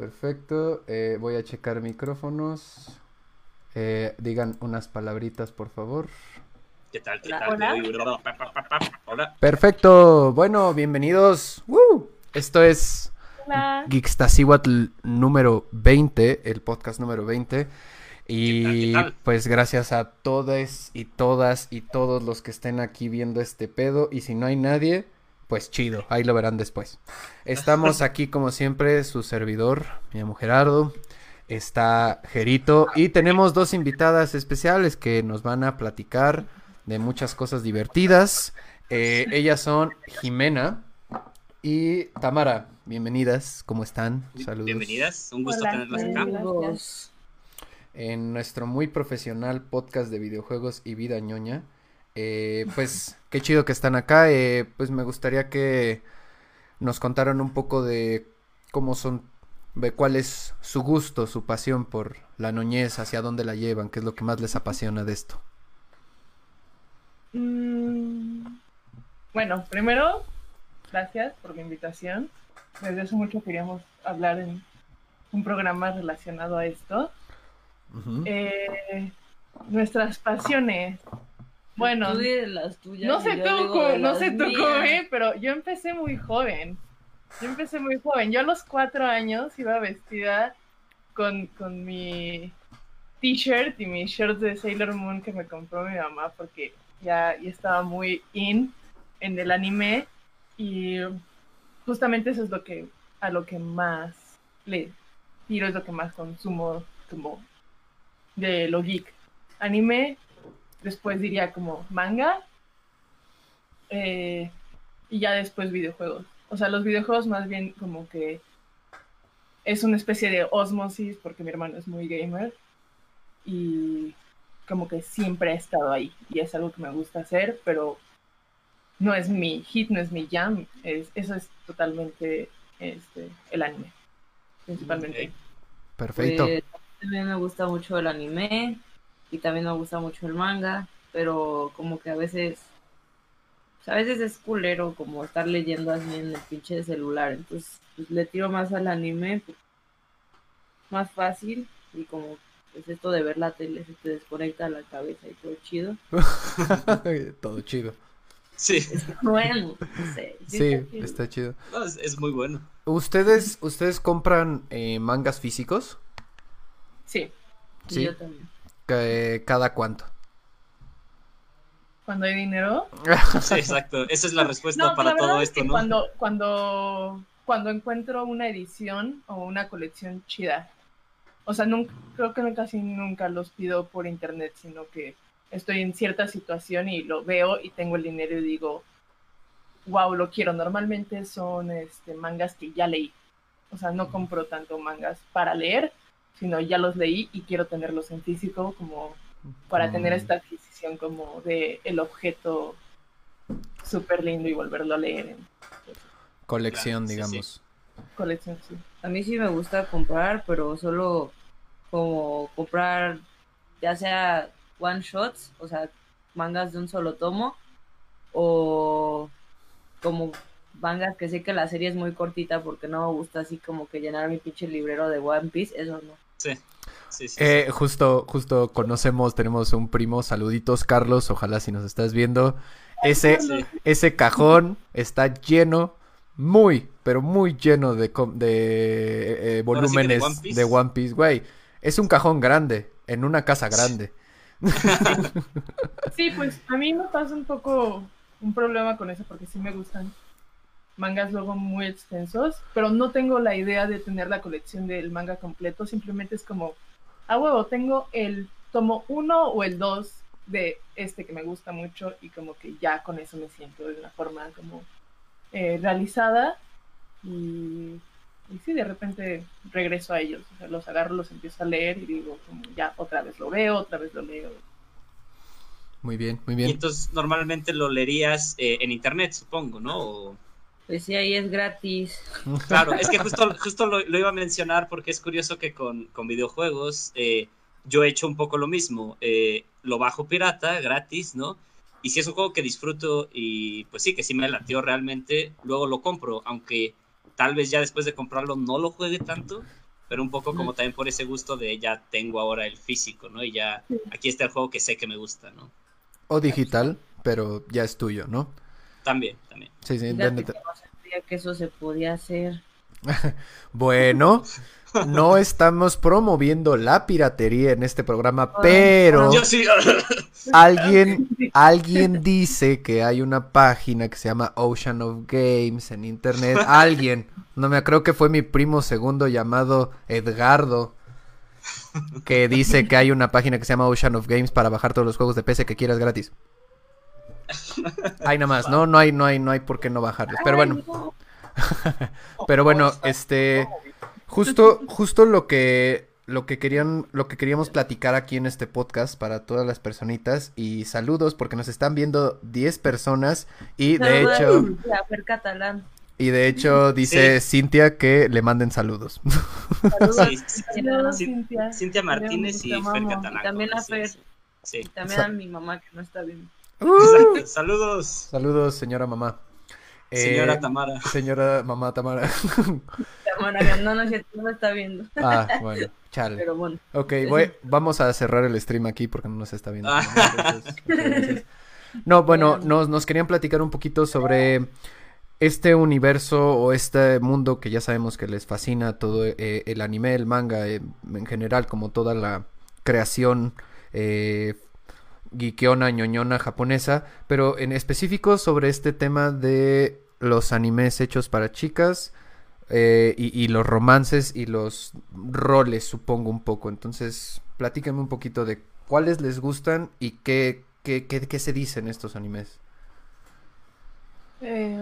Perfecto. Eh, voy a checar micrófonos. Eh, digan unas palabritas, por favor. ¿Qué tal? ¿Qué tal? Hola. Hola. Perfecto. Bueno, bienvenidos. ¡Woo! Esto es. Geekstasiwatl número 20, el podcast número 20. Y ¿Qué tal, qué tal? pues gracias a todas y todas y todos los que estén aquí viendo este pedo. Y si no hay nadie, pues chido, ahí lo verán después. Estamos aquí como siempre, su servidor, mi llamo Gerardo. Está Gerito y tenemos dos invitadas especiales que nos van a platicar de muchas cosas divertidas. Eh, ellas son Jimena y Tamara. Bienvenidas, ¿cómo están? Saludos. Bienvenidas, un gusto Hola, tenerlas acá. Gracias. en nuestro muy profesional podcast de videojuegos y vida ñoña. Eh, pues qué chido que están acá. eh, pues me gustaría que nos contaran un poco de cómo son, de cuál es su gusto, su pasión por la noñez, hacia dónde la llevan, qué es lo que más les apasiona de esto. Mm, Bueno, primero, gracias por la invitación. Desde hace mucho queríamos hablar en un programa relacionado a esto. Eh, nuestras pasiones. Bueno, Tú las tuyas no sé tú, no sé tú ve, pero yo empecé muy joven. Yo empecé muy joven. Yo a los cuatro años iba vestida con, con mi t-shirt y mis shorts de Sailor Moon que me compró mi mamá porque ya, ya estaba muy in en el anime y justamente eso es lo que a lo que más le tiro, es lo que más consumo como de lo geek. Anime, después diría como manga eh, y ya después videojuegos. O sea, los videojuegos más bien como que es una especie de osmosis porque mi hermano es muy gamer y como que siempre ha estado ahí y es algo que me gusta hacer, pero no es mi hit, no es mi jam, es, eso es totalmente este, el anime, principalmente. Perfecto. Pues, también me gusta mucho el anime y también me gusta mucho el manga, pero como que a veces, sea, a veces es culero como estar leyendo así en el pinche celular, entonces pues, le tiro más al anime, pues, más fácil y como pues esto de ver la tele se te desconecta la cabeza y todo chido. Todo chido. Sí, Bueno, no sé. Sí, está chido. está chido. no, es, es muy bueno. ¿Ustedes, ustedes compran eh, mangas físicos? Sí, Y Sí. Yo también. Que- ¿Cada cuánto? cuando hay dinero. Sí, exacto. Esa es la respuesta No, para la todo es esto, que ¿no? Cuando, cuando, cuando encuentro una edición o una colección chida, o sea, nunca, creo que casi nunca los pido por internet, sino que estoy en cierta situación y lo veo y tengo el dinero y digo, wow, lo quiero. Normalmente son este, mangas que ya leí. O sea, no compro tanto mangas para leer, sino ya los leí y quiero tenerlos en físico como para tener esta adquisición como de el objeto súper lindo y volverlo a leer en Colección, Claro, sí, digamos. colección. Sí. A mí sí me gusta comprar, pero solo como comprar ya sea one shots, o sea, mangas de un solo tomo, o como mangas que sé que la serie es muy cortita porque no me gusta así como que llenar mi pinche librero de One Piece, eso no. Sí, sí, sí. Eh, justo, justo conocemos, tenemos un primo, saluditos Carlos, ojalá si nos estás viendo. Ese, sí. ese cajón está lleno, muy, pero muy lleno de, de eh, de volúmenes One Piece. de One Piece, güey. Es un cajón grande, en una casa grande. sí, pues a mí me pasa un poco un problema con eso porque sí me gustan mangas luego muy extensos, pero no tengo la idea de tener la colección del manga completo, simplemente es como, a huevo, tengo el tomo 1 o el 2 de este que me gusta mucho y como que ya con eso me siento de una forma como eh, realizada y, y sí, de repente regreso a ellos, o sea, los agarro, los empiezo a leer y digo, como ya otra vez lo veo, otra vez lo leo. Muy bien, muy Y bien. entonces normalmente lo leerías eh, en internet, supongo, ¿no? O- Pues sí, ahí es gratis. Claro, es que justo, justo lo, lo iba a mencionar porque es curioso que con, con videojuegos eh, yo he hecho un poco lo mismo. Eh, lo bajo pirata, gratis, ¿no? Y si es un juego que disfruto y pues sí, que sí me latió realmente, luego lo compro, aunque tal vez ya después de comprarlo no lo juegue tanto, pero un poco como también por ese gusto de ya tengo ahora el físico, ¿no? Y ya aquí está el juego que sé que me gusta, ¿no? O digital, pero ya es tuyo, ¿no? También, también. Sí, sí, Fíjate ¿dónde que te- no sabía que eso se podía hacer. Bueno, no estamos promoviendo la piratería en este programa, pero Yo sí. alguien, alguien dice que hay una página que se llama Ocean of Games en internet. Alguien, no me creo que fue mi primo segundo llamado Edgardo, que dice que hay una página que se llama Ocean of Games para bajar todos los juegos de PC que quieras gratis. Hay nada más, no, no hay, no hay, no hay por qué no bajarlos. Pero bueno. Pero bueno, este justo justo lo que lo que querían lo que queríamos platicar aquí en este podcast para todas las personitas y saludos porque nos están viendo 10 personas y de Saludos hecho Catalán. y de hecho dice Cintia que le manden saludos. Saludos, Sí. Cintia. Cintia Martínez y Fer. Catalán. Y también a sí, Fer. sí. Sí, Y también a mi mamá que no está bien. Exacto. Saludos, Saludos, señora mamá. Eh, señora Tamara. señora mamá Tamara. Tamara, no, no, no me está viendo. ah, bueno, chale. Pero bueno. Ok, voy- vamos a cerrar el stream aquí porque no nos está viendo. Ah. Entonces. No, bueno, nos, nos querían platicar un poquito sobre este universo o este mundo que ya sabemos que les fascina todo eh, el anime, el manga eh, en general, como toda la creación eh, geekeona, ñoñona japonesa, pero en específico sobre este tema de los animes hechos para chicas eh, y, y los romances y los roles, supongo un poco. Entonces, platíquenme un poquito de cuáles les gustan y qué, qué, qué, qué se dicen estos animes. Eh,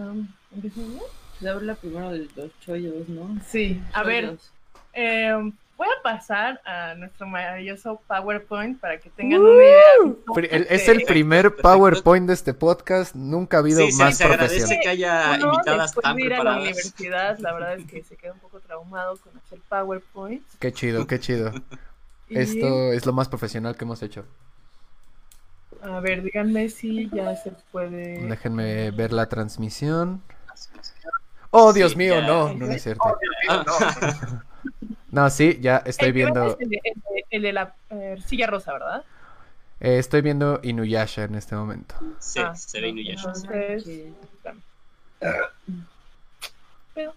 primero de los chollos, ¿no? Sí, a ver, eh, voy a pasar a nuestro maravilloso PowerPoint para que tengan una idea. El- es el primer. PowerPoint de este podcast. Nunca ha habido Sí, sí, más se agradece profesional. que haya Uno, invitadas después tan de ir a la universidad, la verdad es que se queda un poco traumado con hacer PowerPoint. Qué chido, qué chido. Y, Esto es lo más profesional que hemos hecho. A ver, díganme si ya se puede. Déjenme ver la transmisión. Oh, Dios Sí, mío, ya. no, no, no es cierto. Ah, No, sí, ya estoy El viendo, es El de, el de- el de la eh, silla rosa, ¿verdad? eh, estoy viendo Inuyasha en este momento. sí, Ah, se ve no, Inuyasha. no. Entonces- Pero-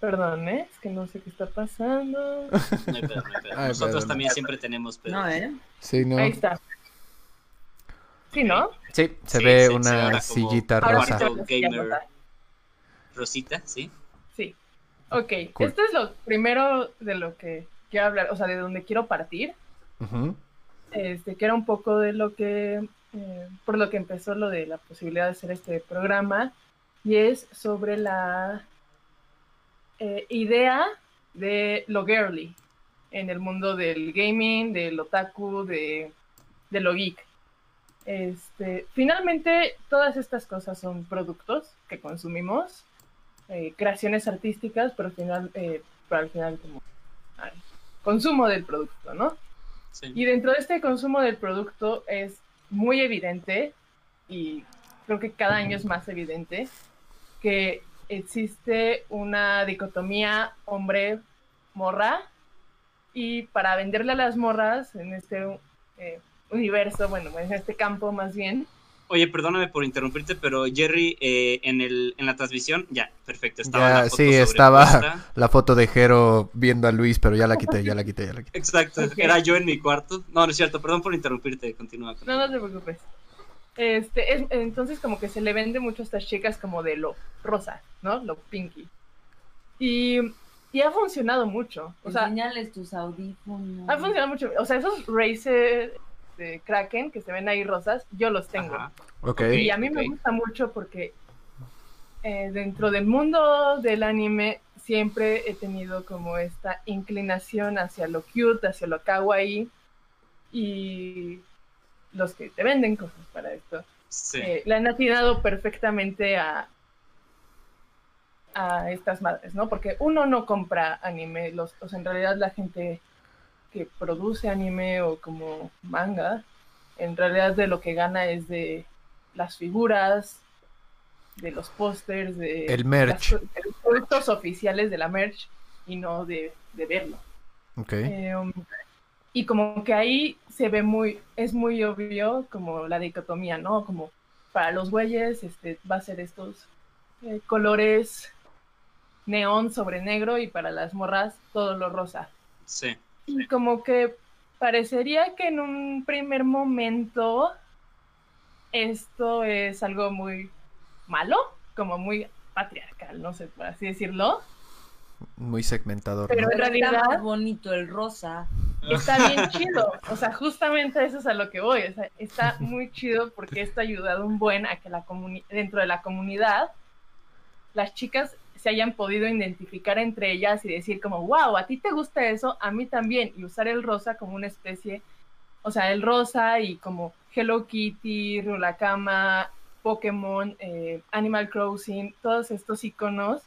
Perdón, ¿eh? Es que no sé qué está pasando. No hay pedo, no hay pedo. Ay, Nosotros perdón. también siempre tenemos pedo. No, ¿eh? Sí, no. Ahí está. Sí, ¿no? Sí, se Sí, ve una sillita rosa. Gamer. Rosita. Sí. Ok, Cool. esto es lo primero de lo que quiero hablar, o sea, de donde quiero partir. Este, que era un poco de lo que, eh, por lo que empezó lo de la posibilidad de hacer este programa, y es sobre la eh, idea de lo girly en el mundo del gaming, del otaku, de, de lo geek. Este, finalmente, todas estas cosas son productos que consumimos, eh, creaciones artísticas, pero al final, eh, pero al final como consumo del producto, ¿no? Sí. Y dentro de este consumo del producto es muy evidente, y creo que cada año es más evidente, que existe una dicotomía hombre-morra, y para venderle a las morras en este eh, universo, bueno, en este campo más bien, Oye, perdóname por interrumpirte, pero Jerry, eh, en, el, en la transmisión, ya, perfecto. Estaba Ya, la foto sí, estaba la foto de Jero viendo a Luis, pero ya la quité, ya la quité, ya la quité. Exacto, era yo en mi cuarto. No, no es cierto, perdón por interrumpirte, continúa. No, no te preocupes. Este, es, entonces como que se le vende mucho a estas chicas como de lo rosa, ¿no? Lo pinky. Y, y ha funcionado mucho. O sea, tus audífonos. ha funcionado mucho. O sea, esos Razer de Kraken que se ven ahí rosas, yo los tengo. Y a mí me gusta mucho porque eh, dentro del mundo del anime siempre he tenido como esta inclinación hacia lo cute, hacia lo kawaii y los que te venden cosas para esto Sí. eh, le han atinado perfectamente a a estas madres, ¿no? Porque uno no compra anime, los, o sea, en realidad la gente que produce anime o como manga, en realidad de lo que gana es de las figuras, de los pósters, de El merch. las- de los productos oficiales de la merch y no de, de verlo. Ok. Eh, um, y como que ahí se ve muy, es muy obvio como la dicotomía, ¿no? Como para los güeyes este, va a ser estos eh, colores neón sobre negro y para las morras todo lo rosa. Sí. Y como que parecería que en un primer momento esto es algo muy malo, como muy patriarcal, no sé por así decirlo. Muy segmentador. Pero ¿no? en está realidad- más bonito el rosa. Está bien chido, o sea, justamente eso es a lo que voy, o sea, está muy chido porque esto ha ayudado un buen a que la comuni- dentro de la comunidad las chicas se hayan podido identificar entre ellas y decir como, wow, a ti te gusta eso, a mí también, y usar el rosa como una especie, o sea, el rosa y como Hello Kitty, Rulakama, Pokémon, eh, Animal Crossing, todos estos iconos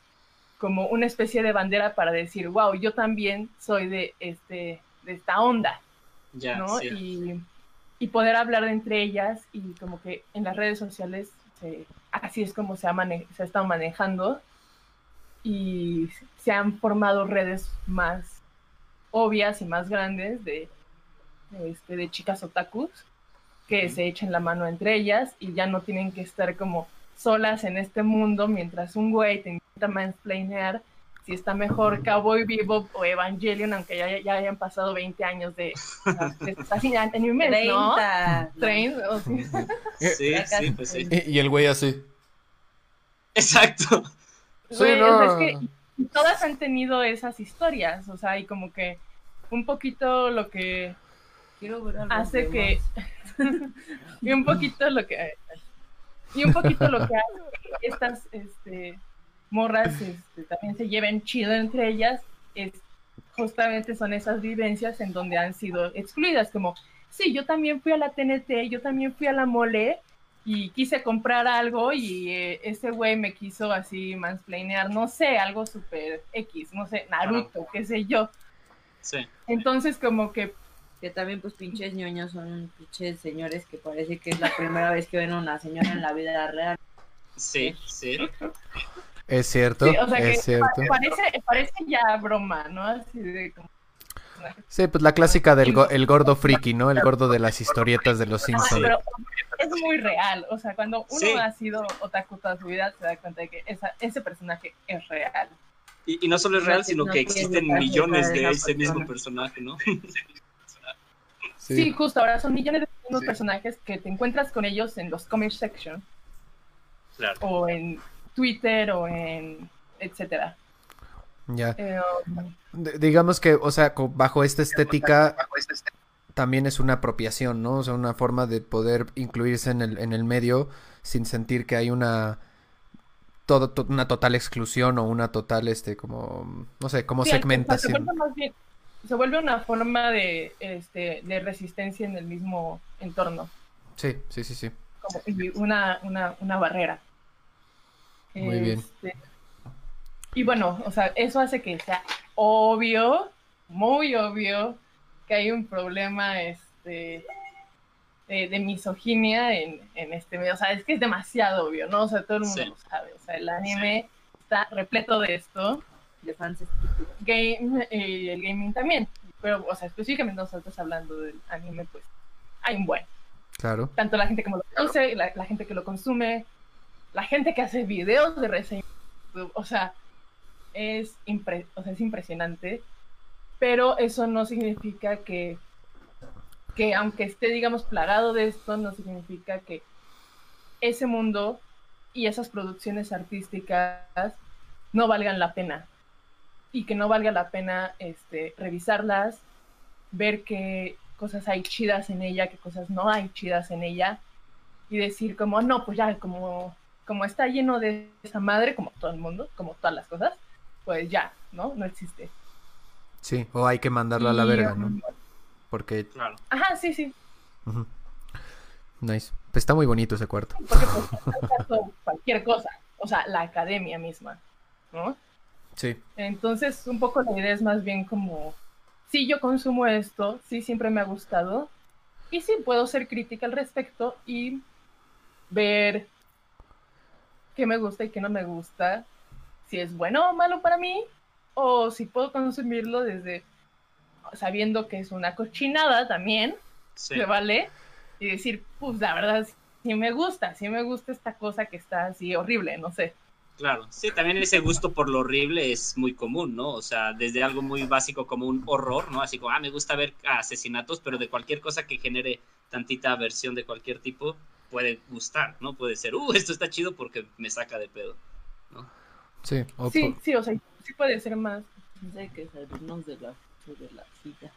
como una especie de bandera para decir, wow, yo también soy de este de esta onda, Ya, ¿no? Y, y poder hablar entre ellas y como que en las redes sociales se- así es como se ha, mane- se ha estado manejando y se han formado redes más obvias y más grandes de, de, este, de chicas otakus que se echen la mano entre ellas y ya no tienen que estar como solas en este mundo mientras un güey te intenta mansplainear si está mejor Cowboy Bebop o Evangelion, aunque ya, ya hayan pasado 20 años de, de estos animes, ¿no? 30. ¿no? 30, o sí. Sí, pues sí. Y, y el güey así. Exacto. Sí, no. es que y todas han tenido esas historias, o sea, y como que un poquito lo que Quiero ver hace que y un poquito lo que y un poquito lo que hace que estas este, morras este, también se lleven chido entre ellas es justamente son esas vivencias en donde han sido excluidas como sí yo también fui a la TNT yo también fui a la mole y quise comprar algo y eh, ese güey me quiso así mansplainear no sé algo súper X no sé Naruto qué sé yo Sí. entonces como que Que también, pues, pinches ñoños son pinches señores que parece que es la primera vez que ven a una señora en la vida real. Sí, sí. Es cierto, Sí, o sea que es cierto. parece parece ya broma no así de como Sí, pues la clásica del go- el gordo friki, ¿no? El gordo de las historietas de los Ah, Simpsons. pero es muy real. O sea, cuando uno Sí. ha sido otaku toda su vida, se da cuenta de que esa, ese personaje es real. Y, y no solo es real, sino no que existen millones de ese mismo persona. personaje, ¿no? Sí, Sí. justo ahora son millones de mismos Sí. personajes que te encuentras con ellos en los comic section Claro. o en Twitter o en etcétera. Ya. Eh, digamos que, o sea, bajo esta estética también es una apropiación, ¿no? O sea, una forma de poder incluirse en el, en el medio sin sentir que hay una todo, to- una total exclusión o una total, este, como, no sé, como sí, se segmentación. vuelve más bien- se vuelve una forma de, este, de resistencia en el mismo entorno. Sí, sí, sí, sí. como una, una, una barrera. Muy bien. Y bueno, o sea, eso hace que sea obvio, muy obvio, que hay un problema este, de, de misoginia en, en este medio. O sea, es que es demasiado obvio, ¿no? O sea, todo el mundo Sí. lo sabe. O sea, el anime está repleto de esto. De fans. Game, y el gaming también. Pero, o sea, específicamente nosotros hablando del anime, pues hay un buen Claro. tanto la gente que lo produce, la, la gente que lo consume, la gente que hace videos de reseñas, o sea, es, impre- o sea, es impresionante, pero eso no significa que, que aunque esté, digamos, plagado de esto, no significa que ese mundo y esas producciones artísticas no valgan la pena. Y que no valga la pena este, revisarlas, ver qué cosas hay chidas en ella, qué cosas no hay chidas en ella y decir como, no, pues ya, como, como está lleno de esa madre, como todo el mundo, como todas las cosas, pues ya, ¿no? No existe. Sí, o hay que mandarlo a la verga, ¿no? Porque, Claro. Ajá, sí, sí. Nice. Pues está muy bonito ese cuarto. porque pues cualquier cosa, o sea, la academia misma, ¿no? Sí. Entonces, un poco la idea es más bien como, sí, yo consumo esto, sí, siempre me ha gustado, y sí, puedo ser crítica al respecto y ver qué me gusta y qué no me gusta, si es bueno o malo para mí, o si puedo consumirlo desde sabiendo que es una cochinada también, Sí. me vale, y decir, pues la verdad sí me gusta, sí me gusta esta cosa que está así horrible, no sé. Claro, sí, también ese gusto por lo horrible es muy común, ¿no? O sea, desde algo muy básico como un horror, ¿no? Así como, ah, me gusta ver asesinatos, pero de cualquier cosa que genere tantita aversión de cualquier tipo, puede gustar, ¿no? Puede ser, uh, esto está chido porque me saca de pedo. Sí, o Sí, sí, o sea, sí puede ser más. Hay que salirnos de la, de la silla.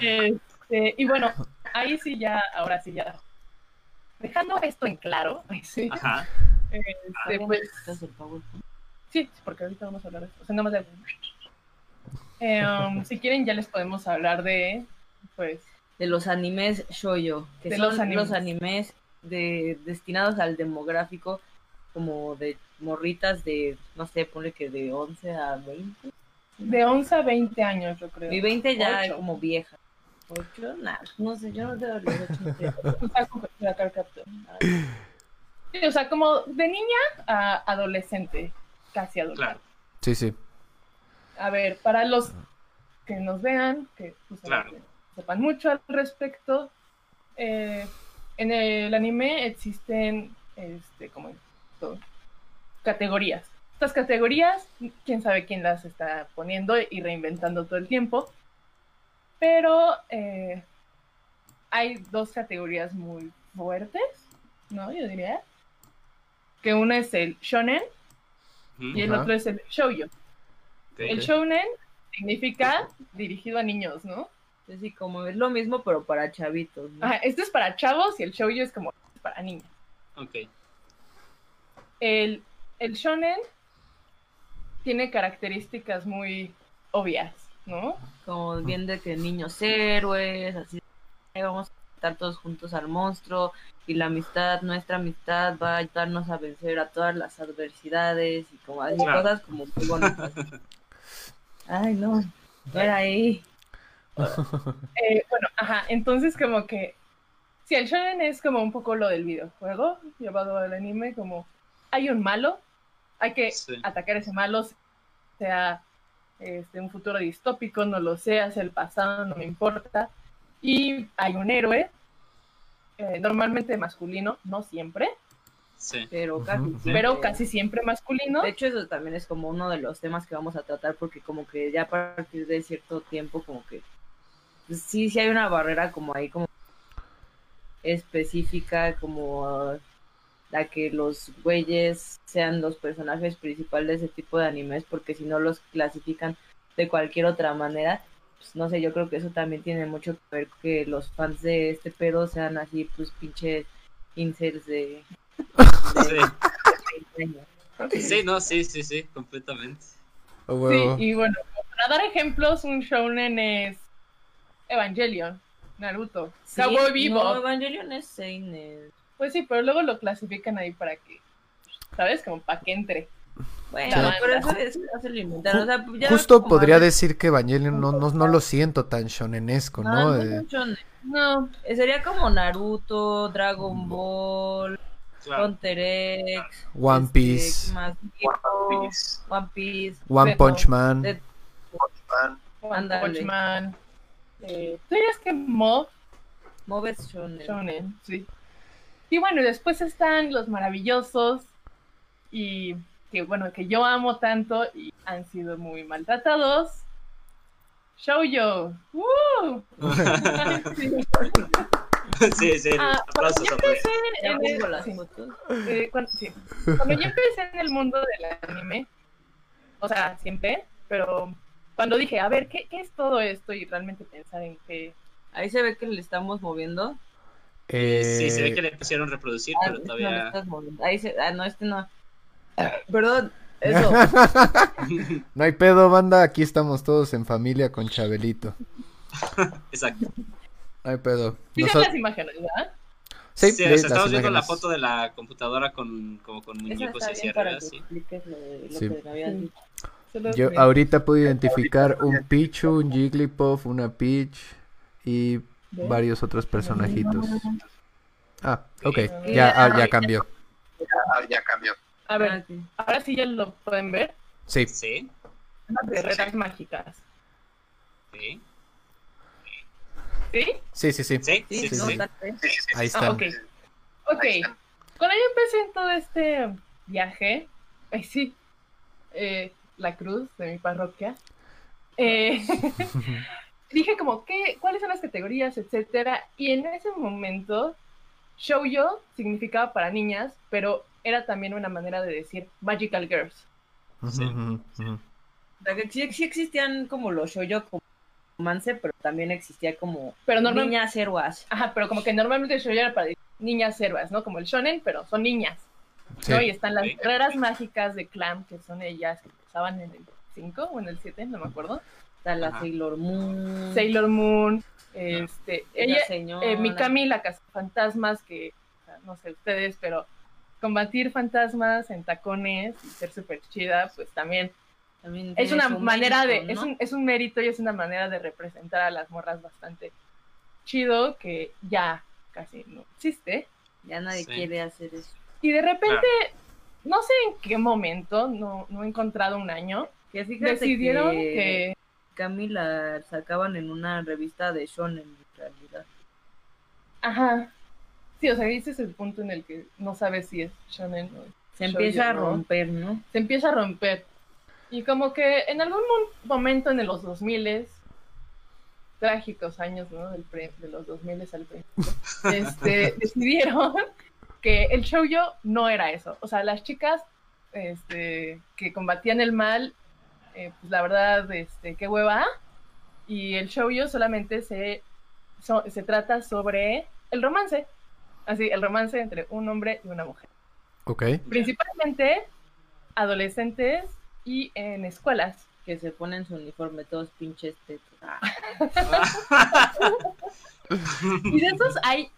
Este, y bueno, ahí sí ya, ahora sí ya. Dejando esto en claro, sí, Ajá. este, pues ¿Necesitas el PowerPoint? Sí, porque ahorita vamos a hablar de esto. O sea, nada más de... Eh, um, si quieren, ya les podemos hablar de, pues, De los animes shoujo, que De son los los animes. animes, de, destinados al demográfico como de morritas de, no sé, ponle que de 11 a 20. de 11 a 20 años, yo creo. Mi 20 ya Ocho. como vieja. ¿Ocho? Nada, no sé, yo no tengo los ocho. O sea, como de niña a adolescente, casi adolescente. Claro, sí, sí. A ver, para los que nos vean, que justamente Claro. sepan mucho al respecto, eh, en el anime existen, este, como categorías. Estas categorías, quién sabe quién las está poniendo y reinventando todo el tiempo, pero eh, hay dos categorías muy fuertes, ¿no? Yo diría. Que una es el shonen y el otro es el shoujo. ok. El shounen significa dirigido a niños, ¿no? Es así como es lo mismo, pero para chavitos. ¿no? Ajá, este es para chavos y el shoujo es como para niños. Ok, El, el shonen tiene características muy obvias, ¿no? Como bien de que niños héroes, así "Ay, vamos a estar todos juntos al monstruo y la amistad, nuestra amistad va a ayudarnos a vencer a todas las adversidades y como así Claro. cosas como muy bonitas. Ay, no, no era ahí. Eh, bueno, ajá, entonces como que si el shonen es como un poco lo del videojuego llevado al anime, como hay un malo, hay que Sí. atacar ese malo, sea este, un futuro distópico, no lo sé, hacia el pasado, no me importa. Y hay un héroe, eh, normalmente masculino, no siempre, sí. Pero casi pero casi siempre masculino. De hecho, eso también es como uno de los temas que vamos a tratar porque como que ya a partir de cierto tiempo como que pues, sí, sí hay una barrera como ahí como específica como la que los güeyes sean los personajes principales de ese tipo de animes porque si no los clasifican de cualquier otra manera pues no sé, yo creo que eso también tiene mucho que ver que los fans de este pedo sean así pues pinches incels de, Sí. de 20 años. Sí, no, sí, sí, sí, completamente. Oh, Sí, y bueno, para dar ejemplos, un shounen es Evangelion, Naruto, Sí, Cowboy Bebop. No, Evangelion es seinen. Pues sí, pero luego lo clasifican ahí para que, ¿sabes? Como para que entre. Bueno, Sí. pero eso es hace limitar. O sea, ya Justo como podría decir que Evangelion no, no, no lo siento tan shonenesco, No, ¿no? Eh. No, Eh, Sería como Naruto, Dragon Ball, Claro. Hunter X, One este, Piece, One Piece. One Punch Man. One. Punch Man. Eh, ¿Tú dirías que Mob Mob es shonen. Shonen? Sí. Y bueno, y después están los maravillosos y que bueno, que yo amo tanto y han sido muy maltratados. Shoujo. ¡Woo! Sí, sí, Ah, aplausos, cuando yo empecé en el- sí. Eh, cuando, sí. Cuando yo empecé en el mundo del anime, o sea, siempre, pero cuando dije, a ver, ¿qué, qué es todo esto? Y realmente pensar en qué... Ahí se ve que le estamos moviendo. Eh, Sí, se ve que le pusieron reproducir, Ah, pero no todavía. moviendo. Ahí se... Ah, no, este no. Perdón, eso. no hay pedo, banda. Aquí estamos todos en familia con Chabelito. Exacto. No hay pedo. Son las imágenes, ¿verdad? Sí, Sí, sí, o sea, las estamos viendo la foto de la computadora con, como con muñecos que sí. Yo ahorita puedo identificar un Pichu, un Jigglypuff, una Peach y. varios otros personajitos. Ah, ok. Ya, ah, ya cambió. Ah, ya cambió. A ver, Ah, ahora sí ya lo pueden ver. Sí. Sí, Las guerreras mágicas. sí, ¿Sí? Sí, sí, sí. sí, Sí, sí. Ahí Ah, están. ok. Ok. Cuando yo empecé en todo este viaje, ay, sí, eh, la cruz de mi parroquia, eh, dije como, ¿qué, ¿cuáles son las categorías, etcétera? Y en ese momento, shoujo significaba para niñas, pero era también una manera de decir magical girls. O sea, que sí, sí existían como los shoujo como romance, pero también existía como Pero normalmente, niñas héroes. ajá, pero como que normalmente el shoujo era para niñas héroes, ¿no? Como el shonen, pero son niñas. Sí. ¿no? Y están las Sí. guerreras mágicas de Clam, que son ellas que empezaban en el 5 o en el 7, no me acuerdo. Está la Ajá. Sailor Moon. Sailor Moon, este, ella, eh, Mikami, la fantasmas que, no sé ustedes, pero combatir fantasmas en tacones y ser súper chida, pues también También es una manera mérito, de, es, un, es un mérito y es una manera de representar a las morras bastante chido que ya casi no existe. Ya nadie Sí. quiere hacer eso. Y de repente, no sé en qué momento, no, no he encontrado un año, Que decidieron que, que... Mikami la sacaban en una revista de shonen, en realidad. Ajá. Sí, o sea, ese es el punto en el que no sabes si es shonen o Se empieza a romper, ¿no? Se empieza a romper. Y como que en algún mo- momento en los 2000 trágicos años, ¿no? Del pre- de los 2000 al principio, este, decidieron que el shoujo no era eso. O sea, las chicas este, que combatían el mal, eh, pues la verdad, este, qué hueva. Y el shoujo solamente se, so- se trata sobre el romance. Así, el romance entre un hombre y una mujer. Ok. Principalmente adolescentes y en escuelas. Que se ponen su uniforme todos pinches tetos. Ah, Y de esos hay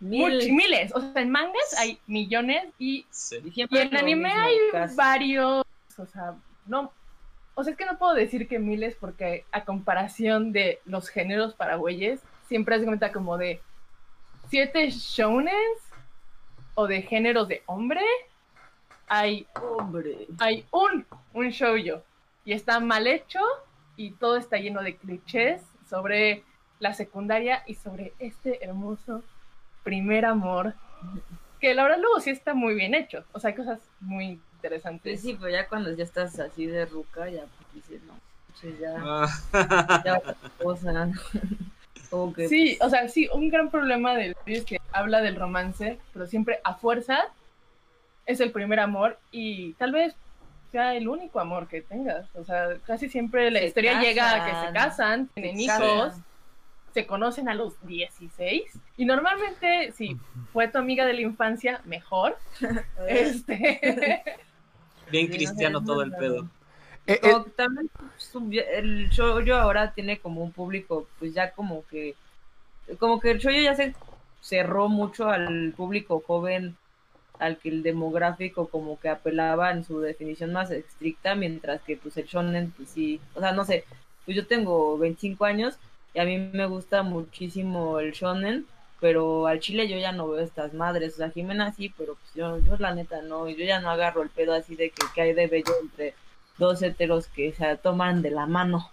mil. miles. O sea, en mangas hay millones y, Sí. Y en anime hay casi. varios. O sea, no. O sea, es que no puedo decir que miles porque a comparación de los géneros para güeyes, siempre se cuenta como de siete shounens o de géneros de hombre. Hay Hombre. hay un, un shoujo y está mal hecho y todo está lleno de clichés sobre la secundaria y sobre este hermoso primer amor que la verdad luego sí está muy bien hecho, o sea, hay cosas muy Pues interesantes. sí, pero ya cuando ya estás así de ruca, ya pues dices, no, pues ya, Ah, ya cosa. Como que Sí, o sea, sí, un gran problema del es que habla del romance, pero siempre a fuerza es el primer amor y tal vez sea el único amor que tengas. O sea, casi siempre la Se historia llega a que se casan, casan, se tienen casan. hijos, se conocen a los 16 y normalmente si fue tu amiga de la infancia, mejor. Este, bien cristiano todo el pedo. Eh, eh, Como también su- el shoujo ahora tiene como un público, pues ya como que, como que el shoujo ya se cerró mucho al público joven, al que el demográfico como que apelaba en su definición más estricta, mientras que pues el shonen, pues sí, o sea, no sé, pues yo tengo 25 años y a mí me gusta muchísimo el shonen, pero al chile yo ya no veo estas madres, o sea, Jimena sí, pero pues yo, yo la neta no, yo ya no agarro el pedo así de que, que hay de bello entre dos heteros que se toman de la mano.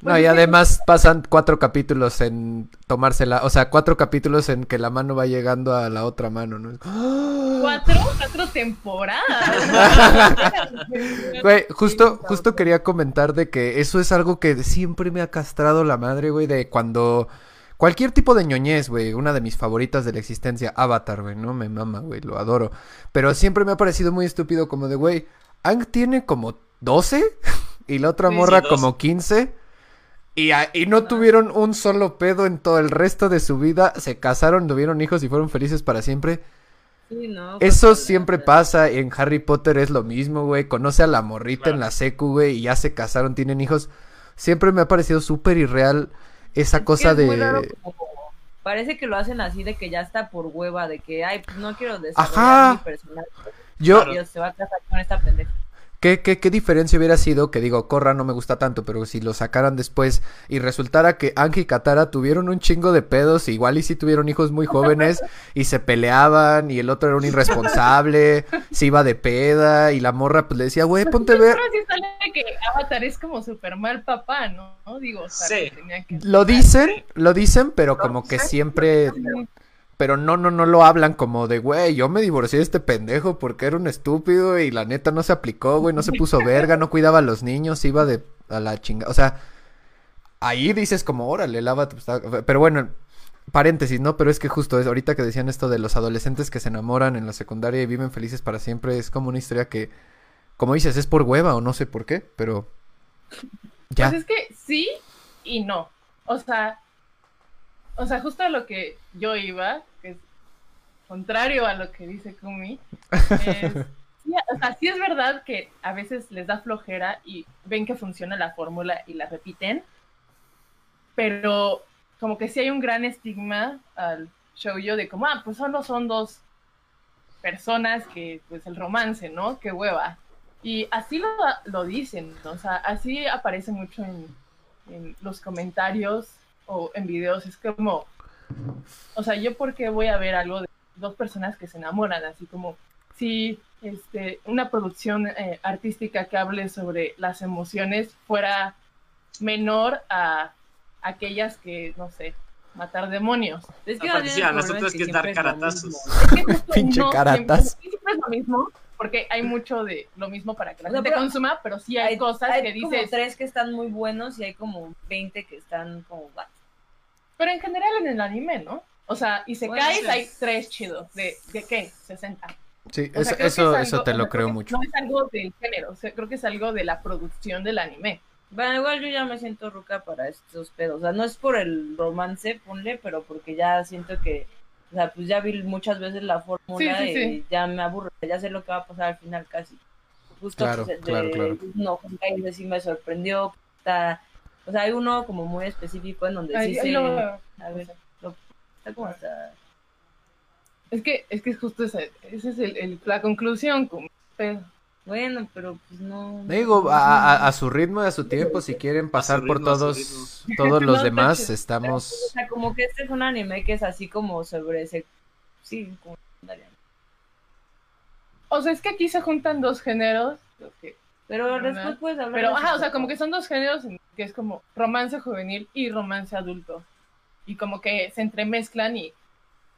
no, y además pasan cuatro capítulos en tomársela, o sea, cuatro capítulos en que la mano va llegando a la otra mano, ¿no? cuatro, cuatro temporadas. Güey, justo, justo quería comentar de que eso es algo que siempre me ha castrado la madre, güey, de cuando... Cualquier tipo de ñoñez, güey, una de mis favoritas de la existencia, Avatar, güey, ¿no? Me mama, güey, lo adoro. Pero siempre me ha parecido muy estúpido como de, güey, Ang tiene como 12 y la otra Sí, morra sí, 12. como 15 y, no tuvieron un solo pedo en todo el resto de su vida, se casaron, tuvieron hijos y fueron felices para siempre. Sí, ¿no? Eso siempre pasa, en Harry Potter es lo mismo, güey. Conoce a la morrita Claro. en la secu, güey, y ya se casaron, tienen hijos. Siempre me ha parecido súper irreal esa Es cosa de... raro Parece que lo hacen así de que ya está por hueva, de que, ay, pues no quiero Ajá. desarrollar mi personaje. Yo. Y se va a casar con esta pendeja. ¿Qué, qué, qué diferencia hubiera sido que digo, Corra no me gusta tanto, pero si lo sacaran después y resultara que Anki y Katara tuvieron un chingo de pedos, igual y si tuvieron hijos muy jóvenes y se peleaban y el otro era un irresponsable, se iba de peda y la morra pues le decía, güey, ponte a ver. Pero sí sale que Avatar es como super mal papá, ¿no? ¿No? Digo, o sea, Sí. que tenía que... Lo dicen, lo dicen, pero como que siempre Pero no, no, no lo hablan como de, güey, yo me divorcié de este pendejo porque era un estúpido y la neta no se aplicó, güey, no se puso verga, no cuidaba a los niños, iba de a la chinga. O sea, ahí dices como, órale, lava. Pero bueno, paréntesis, ¿no? Pero es que justo es ahorita que decían esto de los adolescentes que se enamoran en la secundaria y viven felices para siempre, es como una historia que, como dices, es por hueva o no sé por qué, pero ya. Pues es que sí y no. O sea, o sea, justo a lo que yo iba, que es contrario a lo que dice Kumi, es, sí, o sea, sí es verdad que a veces les da flojera y ven que funciona la fórmula y la repiten, pero como que sí hay un gran estigma al shoujo de como, ah, pues solo son dos personas que, pues el romance, ¿no? Qué hueva. Y así lo, lo dicen, ¿no? o sea, así aparece mucho en, en los comentarios o en videos. Es como, o sea, yo por qué voy a ver algo de dos personas que se enamoran, así como si este, una producción eh, artística que hable sobre las emociones fuera menor a aquellas que, no sé, matar demonios. Es que nosotros es que es dar caratazos. Es que Pinche no caratas. Siempre, siempre es lo mismo, porque hay mucho de lo mismo para que la O sea, gente consuma, pero sí hay, cosas hay que como dices. tres que están muy buenos y hay como 20 que están como "What?". Pero en general en el anime, ¿no? O sea, y se Bueno, caes, sí. hay tres chidos. ¿De, de qué? 60. Sí, O sea, eso, creo eso, es eso algo- te o lo sea, creo que mucho. No es algo del género, o sea, creo que es algo de la producción del anime. Bueno, igual yo ya me siento ruca para estos pedos. O sea, no es por el romance, ponle, pero porque ya siento que, o sea, pues ya vi muchas veces la fórmula Sí, sí, y sí. ya me aburre. Ya sé lo que va a pasar al final casi. Justo Claro, pues, claro, claro. No, ese sí me sorprendió. Está, o sea, hay uno como muy específico en donde Ahí- sí ahí se... lo- A ver, lo- está como hasta... Es que es que justo esa, esa es el, el- la conclusión. como- pero- Bueno, pero pues no... Digo, a, a- a su ritmo y a su tiempo, si quieren pasar por ritmo, todos, todos los No demás, eches. O estamos... sea, como que este es un anime que es así como sobre ese... Sí, como... O sea, es que aquí se juntan dos géneros. Pero después puedes hablar Pero, ajá, o sea, como que son dos géneros en- que es como romance juvenil y romance adulto. Y como que se entremezclan y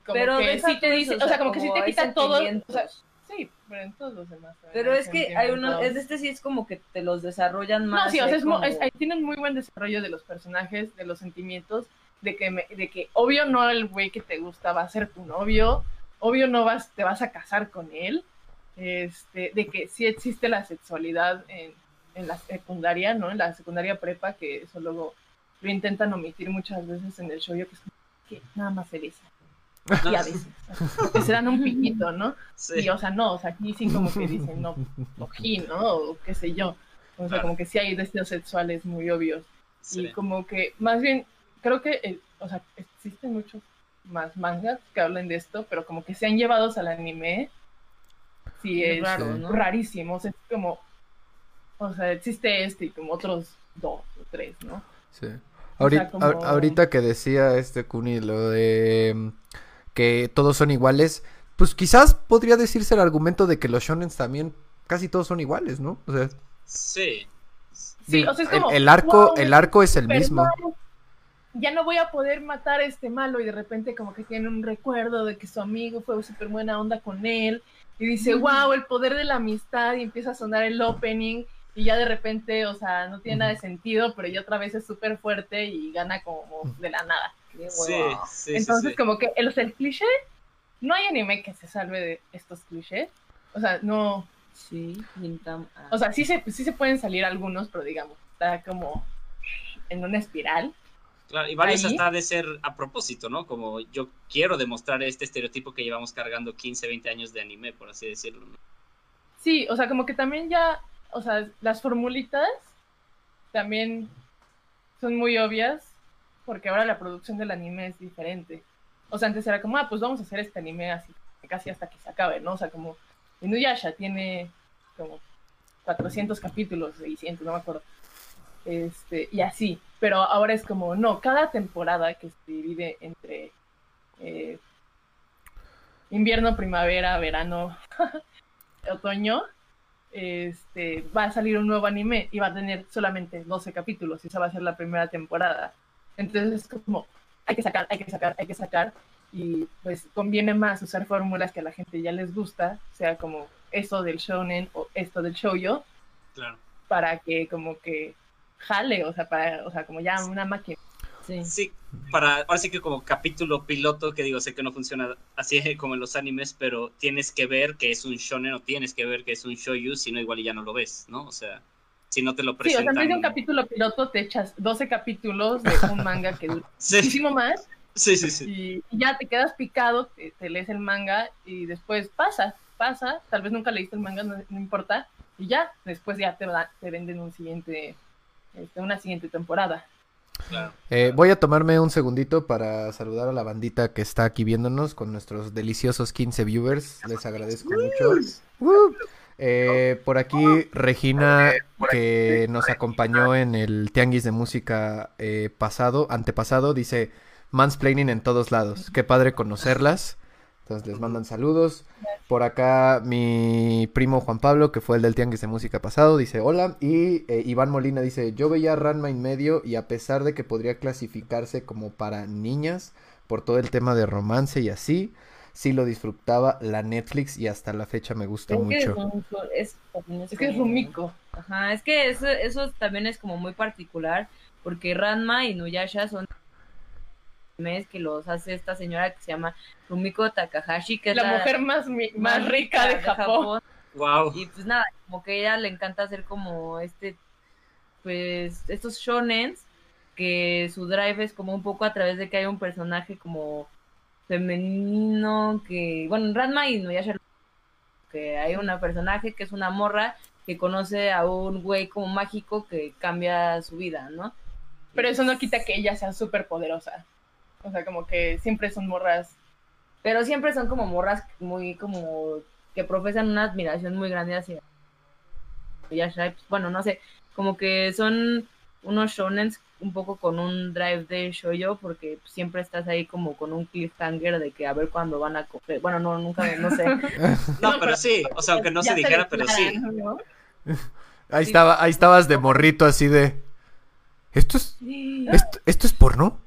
como Pero que sí te dice, o sea, como que sí te quita todo. O sea. Sí, pero en todos los demás. también Pero hay es que hay uno, sentimientos. es este sí es como que te los desarrollan más. No, sí, o sea, es como- es- tienen muy buen desarrollo de los personajes, de los sentimientos, de que, me- de que obvio no el güey que te gusta va a ser tu novio, obvio no vas, te vas a casar con él, este, de que sí existe la sexualidad en, en la secundaria, ¿no? En la secundaria prepa, que eso luego lo intentan omitir muchas veces en el show, que es como que nada más se besan. Y a veces, que se dan un piquito, ¿no? Sí. Y, o sea, no, o sea, aquí sí como que dicen, no, ojí, ¿no? O qué sé yo. O sea, Claro. como que sí hay deseos sexuales muy obvios. sí. Y como que, más bien, creo que, eh, o sea, existen muchos más mangas que hablan de esto, pero como que se han llevados al anime. Sí, Es raro, Sí. ¿no? rarísimo. O sea, es como, o sea, existe este y como otros dos o tres, ¿no? Sí. Ahorita, como- ahorita que decía este Kuni lo de mm, que todos son iguales, pues quizás podría decirse el argumento de que los shonens también casi todos son iguales, ¿no? O sea, Sí. Sí, digo, o sea, es el- como, el, arco, "Wow, el arco es el mismo. Ya no voy a poder matar a este malo y de repente como que tiene un recuerdo de que su amigo fue súper buena onda con él y dice, wow, el poder de la amistad y empieza a sonar el opening y ya de repente, o sea, no tiene nada de sentido, pero ya otra vez es súper fuerte y gana como de la nada. Sí, sí, sí, Entonces sí. como que el, o sea, el cliché, no hay anime que se salve de estos clichés. O sea, no, Sí, ah. o sea, sí se, sí se pueden salir algunos, pero digamos, está como en una espiral. Claro, y varios ahí- hasta de ser a propósito, ¿no? Como yo quiero demostrar este estereotipo que llevamos cargando 15, 20 años de anime, por así decirlo. ¿no? Sí, o sea, como que también ya, o sea, las formulitas también son muy obvias porque ahora la producción del anime es diferente. O sea, antes era como, ah, pues vamos a hacer este anime así, casi hasta que se acabe, ¿no? O sea, como Inuyasha tiene como 400 capítulos, 600, no me acuerdo. Este, y así, pero ahora es como, no, cada temporada que se divide entre eh, invierno, primavera, verano, otoño, este, va a salir un nuevo anime y va a tener solamente 12 capítulos y esa va a ser la primera temporada. Entonces es como, hay que sacar, hay que sacar, hay que sacar y pues conviene más usar fórmulas que a la gente ya les gusta, sea como eso del shonen o esto del shoujo, Claro. para que como que jale, o sea, para, o sea, como ya una máquina. Sí. Sí, para, ahora sí que como capítulo piloto, que digo, sé que no funciona así como en los animes, pero tienes que ver que es un shonen o tienes que ver que es un shoujo, si no igual y ya no lo ves, ¿no? O sea, si no te lo Sí, o presentan. sea, en vez de un capítulo piloto te echas 12 capítulos de un manga que dura Sí, muchísimo más sí, sí, sí. y, ya te quedas picado, te, te lees el manga y después pasa, pasa, tal vez nunca leíste el manga, no, no importa, y ya, después ya te, te venden un siguiente, este, una siguiente temporada. Claro. Eh, voy a tomarme un segundito para saludar a la bandita que está aquí viéndonos con nuestros deliciosos 15 viewers. Les agradezco mucho. ¡Woo! Eh, por aquí Regina, que nos acompañó en el Tianguis de Música eh, pasado, antepasado, dice mansplaining en todos lados. Qué padre conocerlas. Entonces les mandan saludos. Por acá mi primo Juan Pablo, que fue el del Tianguis de Música pasado, dice hola. Y eh, Iván Molina dice, yo veía Ranma en medio y a pesar de que podría clasificarse como para niñas por todo el tema de romance y así, sí lo disfrutaba la Netflix y hasta la fecha me gusta Es mucho. Es, que es Rumiko. Ajá, es que eso, eso también es como muy particular, porque Ranma y Nuyasha son animes que los hace esta señora que se llama Rumiko Takahashi, que es La mujer más, mi- más rica de Japón. Wow. Y pues nada, como que a ella le encanta hacer como este, pues, estos shonens, que su drive es como un poco a través de que hay un personaje como femenino, que, bueno, en Ranma y Nuyasha, que hay una personaje que es una morra que conoce a un güey como mágico que cambia su vida, ¿no? Pero eso no quita que ella sea súper poderosa. O sea, como que siempre son morras. Pero siempre son como morras muy como que profesan una admiración muy grande hacia. Pues, Bueno, no sé, como que son unos shonens un poco con un drive de shoujo porque siempre estás ahí como con un cliffhanger de que a ver cuándo van a coger. Bueno, no, nunca, no sé. No, pero sí, o sea, aunque no Ya se dijera, pero sí. Ahí estaba, ahí estabas de morrito así de ¿Esto es esto, esto es porno?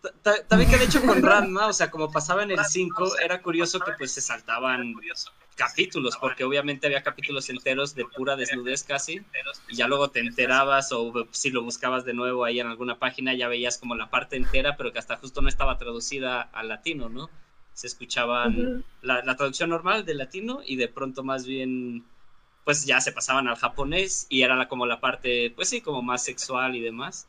Ta- ta- También que de hecho con Ranma, o sea, como pasaba en el 5, era curioso que pues se saltaban capítulos, porque obviamente había capítulos enteros de pura desnudez casi, y ya luego te enterabas o si lo buscabas de nuevo ahí en alguna página ya veías como la parte entera, pero que hasta justo no estaba traducida al latino, ¿no? Se escuchaban Ujú. la, la traducción normal del latino y de pronto más bien pues ya se pasaban al japonés y era como la parte, pues sí, como más sexual y demás.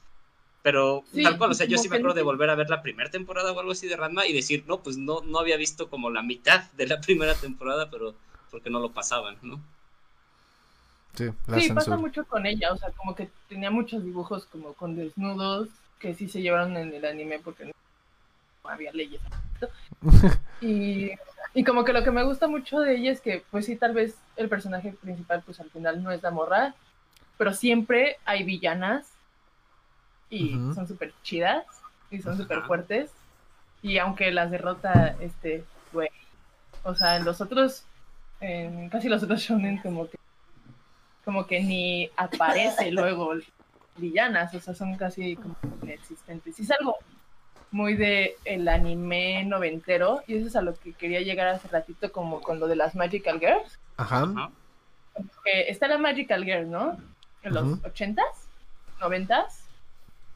Pero Sí, tal cual, o sea, yo sí me acuerdo de volver a ver la primera temporada o algo así de Ranma y decir, no, pues no, no había visto como la mitad de la primera temporada, pero porque no lo pasaban, ¿no? Sí, la Sí, pasa mucho con ella, o sea, como que tenía muchos dibujos como con desnudos que sí se llevaron en el anime porque no había leyes. Y, y como que lo que me gusta mucho de ella es que, pues sí, tal vez el personaje principal, pues al final no es la morra, pero siempre hay villanas y son súper chidas y son súper fuertes. Y aunque las derrota este güey, o sea, en los otros, en casi los otros shonen como que como que ni aparece luego villanas, o sea, son casi como inexistentes. Y es algo muy de el anime noventero, y eso es a lo que quería llegar hace ratito como con lo de las Magical Girls. Ajá. Ajá. que está la Magical Girl, ¿no? En los ochentas, noventas,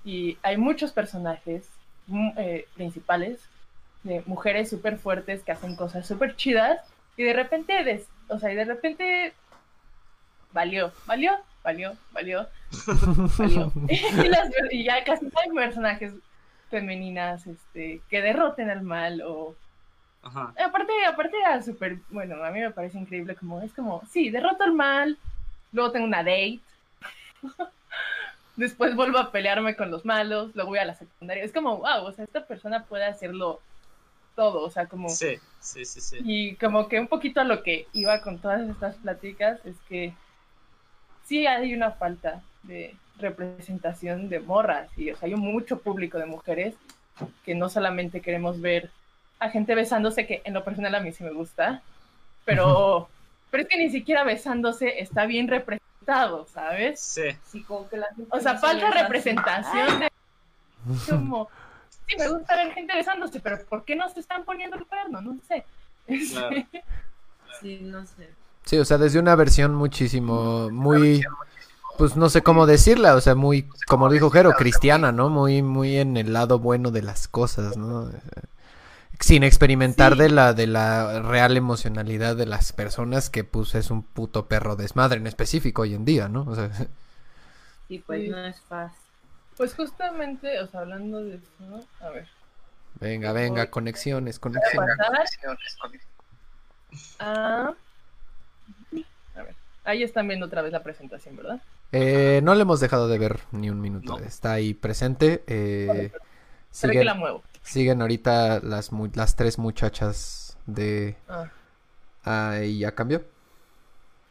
y hay muchos personajes mm, eh, principales de mujeres súper fuertes que hacen cosas súper chidas, y de repente, des- o sea, y de repente valió, valió, valió, valió, valió. y, las- y ya casi no hay personajes femeninas este, que derroten al mal o Ajá. Aparte, aparte era súper, bueno, a mí me parece increíble como, es como, sí, derroto al mal, luego tengo una date, después vuelvo a pelearme con los malos, luego voy a la secundaria, es como, wow, o sea, esta persona puede hacerlo todo, o sea, como, Sí, sí, sí, sí. y como que un poquito a lo que iba con todas estas pláticas es que sí hay una falta de representación de morras y o sea, hay mucho público de mujeres que no solamente queremos ver a gente besándose, que en lo personal a mí sí me gusta, pero, pero es que ni siquiera besándose está bien representado, ¿sabes? Sí. Sí, como que la gente O sea, falta representación de como, sí, me gusta ver gente besándose, pero ¿por qué no se están poniendo el cuerno? No sé. Claro. Sí, no sé. Sí, o sea, desde una versión muchísimo, muy, pues no sé cómo decirla, o sea, muy, como dijo Jero, cristiana, ¿no? Muy, muy en el lado bueno de las cosas, ¿no? Sin experimentar Sí. de la, de la real emocionalidad de las personas que pues es un puto perro desmadre en específico hoy en día, ¿no? O sea, Sí, pues no es fácil. Pues justamente, o sea, hablando de eso, a ver, venga, venga, conexiones, conexiones. pasar a... Ver, ahí están viendo otra vez la presentación, ¿verdad? Eh, no le hemos dejado de ver ni un minuto, No. está ahí presente. Eh, ve que siguen, la muevo. siguen ahorita las, mu- las tres muchachas de... Ah, Ah, ¿y ya cambió?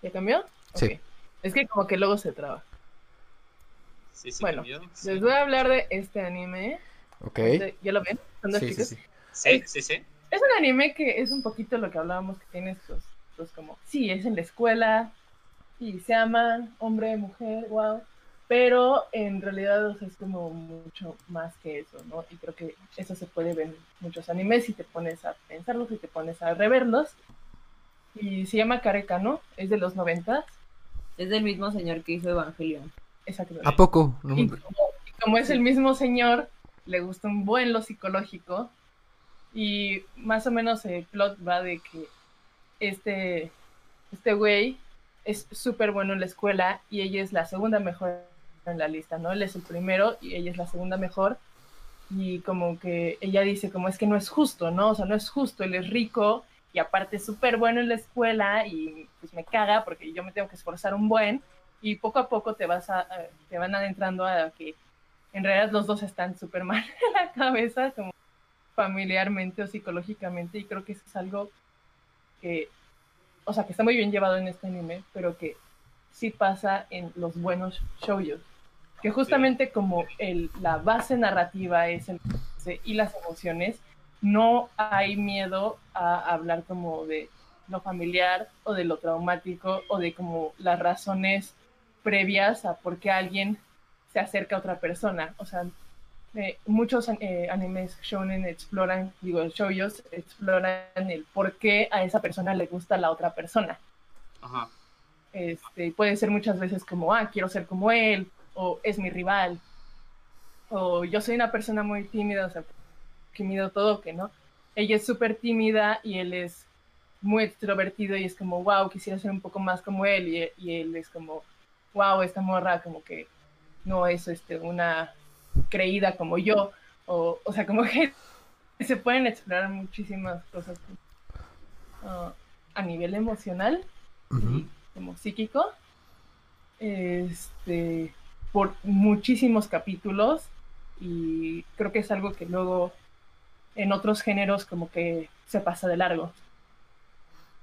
¿Ya cambió? Sí. Es que como que luego se traba. Sí, sí, Bueno, cambió. Sí. Les voy a hablar de este anime. Ok. Este- ¿Ya lo ven? Son dos Sí, sí, chicos. sí. Sí, sí, sí. Es un anime que es un poquito lo que hablábamos que tiene estos, estos como, sí, es en la escuela y se aman, hombre, mujer, wow, pero en realidad o sea, es como mucho más que eso, ¿no? Y creo que eso se puede ver en muchos animes si te pones a pensarlos y te pones a reverlos. Y se llama Kareka, ¿no? Es de los 90, Es del mismo señor que hizo Evangelion. ¿A poco? No, Y como, y como es el mismo señor, le gusta un buen lo psicológico. Y más o menos el plot va de que este este güey es súper bueno en la escuela y ella es la segunda mejor en la lista, ¿no? Él es el primero y ella es la segunda mejor. Y como que ella dice, como es que no es justo, ¿no? O sea, no es justo, él es rico y aparte es súper bueno en la escuela y pues me caga porque yo me tengo que esforzar un buen y poco a poco te vas a, te van adentrando a que en realidad los dos están súper mal en la cabeza, como familiarmente o psicológicamente, y creo que eso es algo que, o sea, que está muy bien llevado en este anime, pero que sí pasa en los buenos shoujos, que justamente como el, la base narrativa es el y las emociones, no hay miedo a hablar como de lo familiar o de lo traumático o de como las razones previas a por qué alguien se acerca a otra persona. O sea, eh, muchos eh, animes shonen exploran, digo, shoujos exploran el por qué a esa persona le gusta la otra persona. Ajá. Este, puede ser muchas veces como, ah, quiero ser como él, o es mi rival, o yo soy una persona muy tímida, o sea, que mido todo, que no. Ella es súper tímida y él es muy extrovertido y es como, wow, quisiera ser un poco más como él, y, y él es como, wow, esta morra como que no es este, una creída como yo, o, o sea, como que se pueden explorar muchísimas cosas uh, a nivel emocional y como psíquico, este, por muchísimos capítulos y creo que es algo que luego en otros géneros como que se pasa de largo.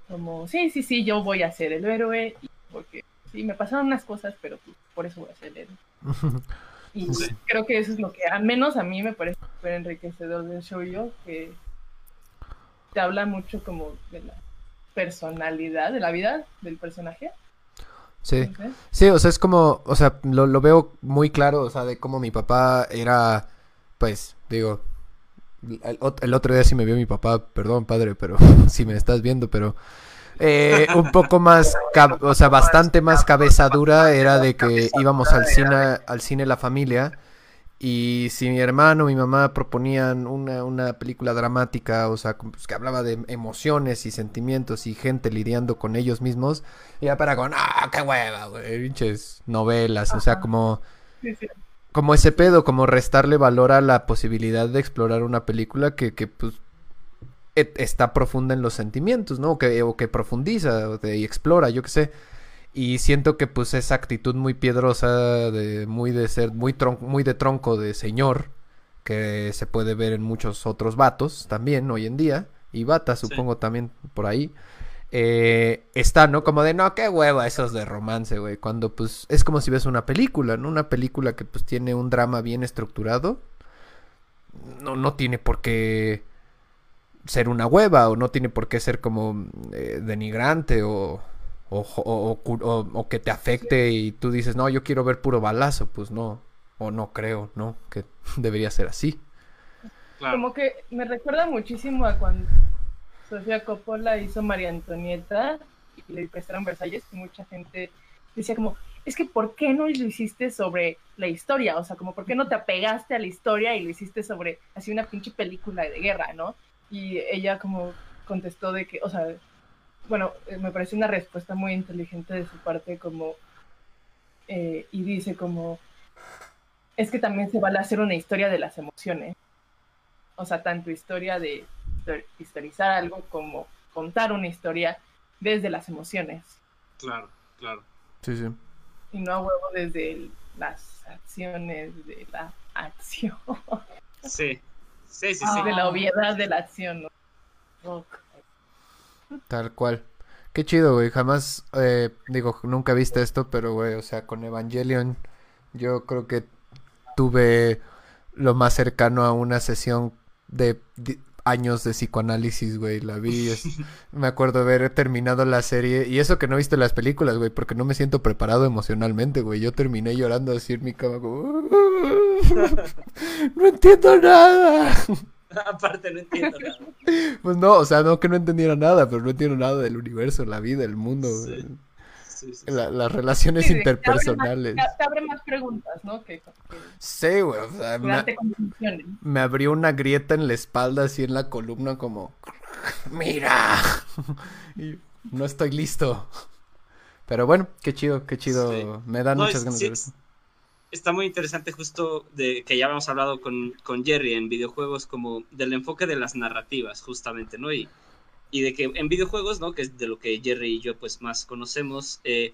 Como, sí, sí, sí, yo voy a ser el héroe, porque sí, me pasaron unas cosas, pero pues, por eso voy a ser el. Y Sí. creo que eso es lo que, al menos a mí me parece súper enriquecedor del shoujo, que te habla mucho como de la personalidad, de la vida del personaje. Sí. Entonces, Sí, o sea, es como, o sea, lo, lo veo muy claro, o sea, de cómo mi papá era, pues, digo, el, el otro día sí me vio mi papá, perdón, padre, pero si me estás viendo, pero eh, un poco más, o sea, bastante más cabeza dura era de que íbamos al cine, al cine la familia y si mi hermano, mi mamá proponían una, una película dramática, o sea, pues, que hablaba de emociones y sentimientos y gente lidiando con ellos mismos, ya para con, ah, qué hueva, güey, pinches novelas, o sea, como, sí, sí. como ese pedo, como restarle valor a la posibilidad de explorar una película que, que pues, está profunda en los sentimientos, ¿no? O que, o que profundiza o de- y explora, yo qué sé. Y siento que pues esa actitud muy piedrosa, de muy de ser, muy, tron- muy de tronco de señor, que se puede ver en muchos otros vatos también hoy en día, y batas Sí. supongo también por ahí, eh, está, ¿no? Como de, no, qué hueva esos de romance, güey. Cuando, pues, es como si ves una película, ¿no? Una película que, pues, tiene un drama bien estructurado. No, no tiene por qué ser una hueva o no tiene por qué ser como eh, denigrante o, o, o, o, o que te afecte y tú dices, no, yo quiero ver puro balazo. Pues no, o no creo, ¿no? Que debería ser así. Claro. Como que me recuerda muchísimo a cuando Sofía Coppola hizo María Antonieta y le prestaron Versalles y mucha gente decía como, es que ¿por qué no lo hiciste sobre la historia? O sea, como ¿por qué no te apegaste a la historia y lo hiciste sobre así una pinche película de guerra, ¿no? Y ella como contestó de que, o sea, bueno, eh, me pareció una respuesta muy inteligente de su parte como, eh, y dice como, es que también se vale hacer una historia de las emociones. O sea, tanto historia de histor- historizar algo como contar una historia desde las emociones Claro, claro. Sí, sí. y no a huevo desde el- las acciones de la acción, Sí, sí, sí, sí. De la obviedad de la acción. ¿no? Tal cual. Qué chido, güey. Jamás, eh, digo, nunca viste esto, pero, güey, o sea, con Evangelion, yo creo que tuve lo más cercano a una sesión de años de psicoanálisis, güey. La vi, es- me acuerdo haber terminado la serie. Y eso que no he visto las películas, güey, porque no me siento preparado emocionalmente, güey. Yo terminé llorando así en mi cama, como... No entiendo nada. Aparte, no entiendo nada. Pues no, o sea, no que no entendiera nada, pero no entiendo nada del universo, la vida, el mundo, Sí. güey. Sí, sí, sí. La- las relaciones Sí, de que te abre interpersonales. más- Te abre más preguntas, ¿no? Que, que Sí, güey, o sea, me, abrió una grieta en la espalda, así en la columna, como, mira, y no estoy listo. Pero bueno, qué chido, qué chido, Sí. me dan No, muchas es- ganas sí, de ver eso. Está muy interesante justo de que ya habíamos hablado con, con Jerry en videojuegos como del enfoque de las narrativas justamente, ¿no? Y, y de que en videojuegos, ¿no? Que es de lo que Jerry y yo pues más conocemos, eh,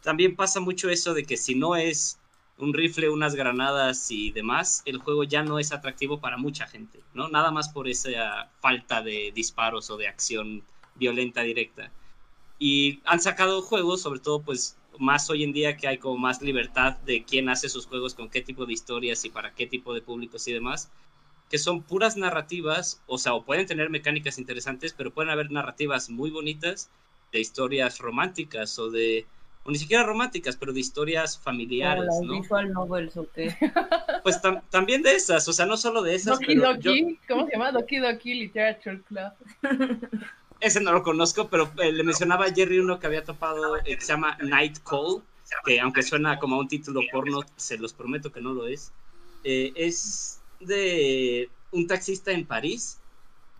también pasa mucho eso de que si no es un rifle, unas granadas y demás, el juego ya no es atractivo para mucha gente, ¿no? Nada más por esa falta de disparos o de acción violenta directa. Y han sacado juegos, sobre todo pues más hoy en día que hay como más libertad de quién hace sus juegos, con qué tipo de historias y para qué tipo de públicos y demás, que son puras narrativas, o sea, o pueden tener mecánicas interesantes, pero pueden haber narrativas muy bonitas de historias románticas o de, o ni siquiera románticas, pero de historias Como familiares, las ¿no? visual novels o qué. Pues tam- también de esas, o sea, no solo de esas, Doki pero yo, Doki, ¿cómo se llama? Doki Doki Literature Club. ese no lo conozco, pero eh, le mencionaba a Jerry uno que había topado, eh, que se llama Night Call, que aunque suena como a un título porno, se los prometo que no lo es. Eh, es de un taxista en París,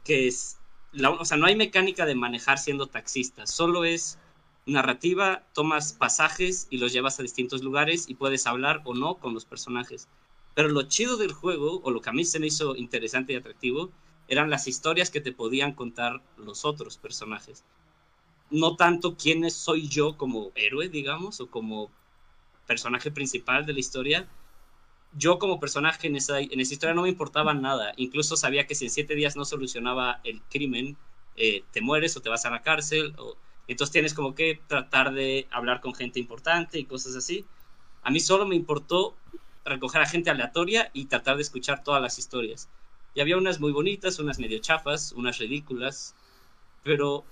que es, la- o sea, no hay mecánica de manejar siendo taxista, solo es narrativa, tomas pasajes y los llevas a distintos lugares y puedes hablar o no con los personajes. Pero lo chido del juego, o lo que a mí se me hizo interesante y atractivo, eran las historias que te podían contar los otros personajes. No tanto quién es- soy yo como héroe, digamos, o como personaje principal de la historia. Yo como personaje en esa, en esa historia no me importaba nada. Incluso sabía que si en siete días no solucionaba el crimen, eh, te mueres o te vas a la cárcel. O... Entonces tienes como que tratar de hablar con gente importante y cosas así. A mí solo me importó recoger a gente aleatoria y tratar de escuchar todas las historias. Y había unas muy bonitas, unas medio chafas, unas ridículas, pero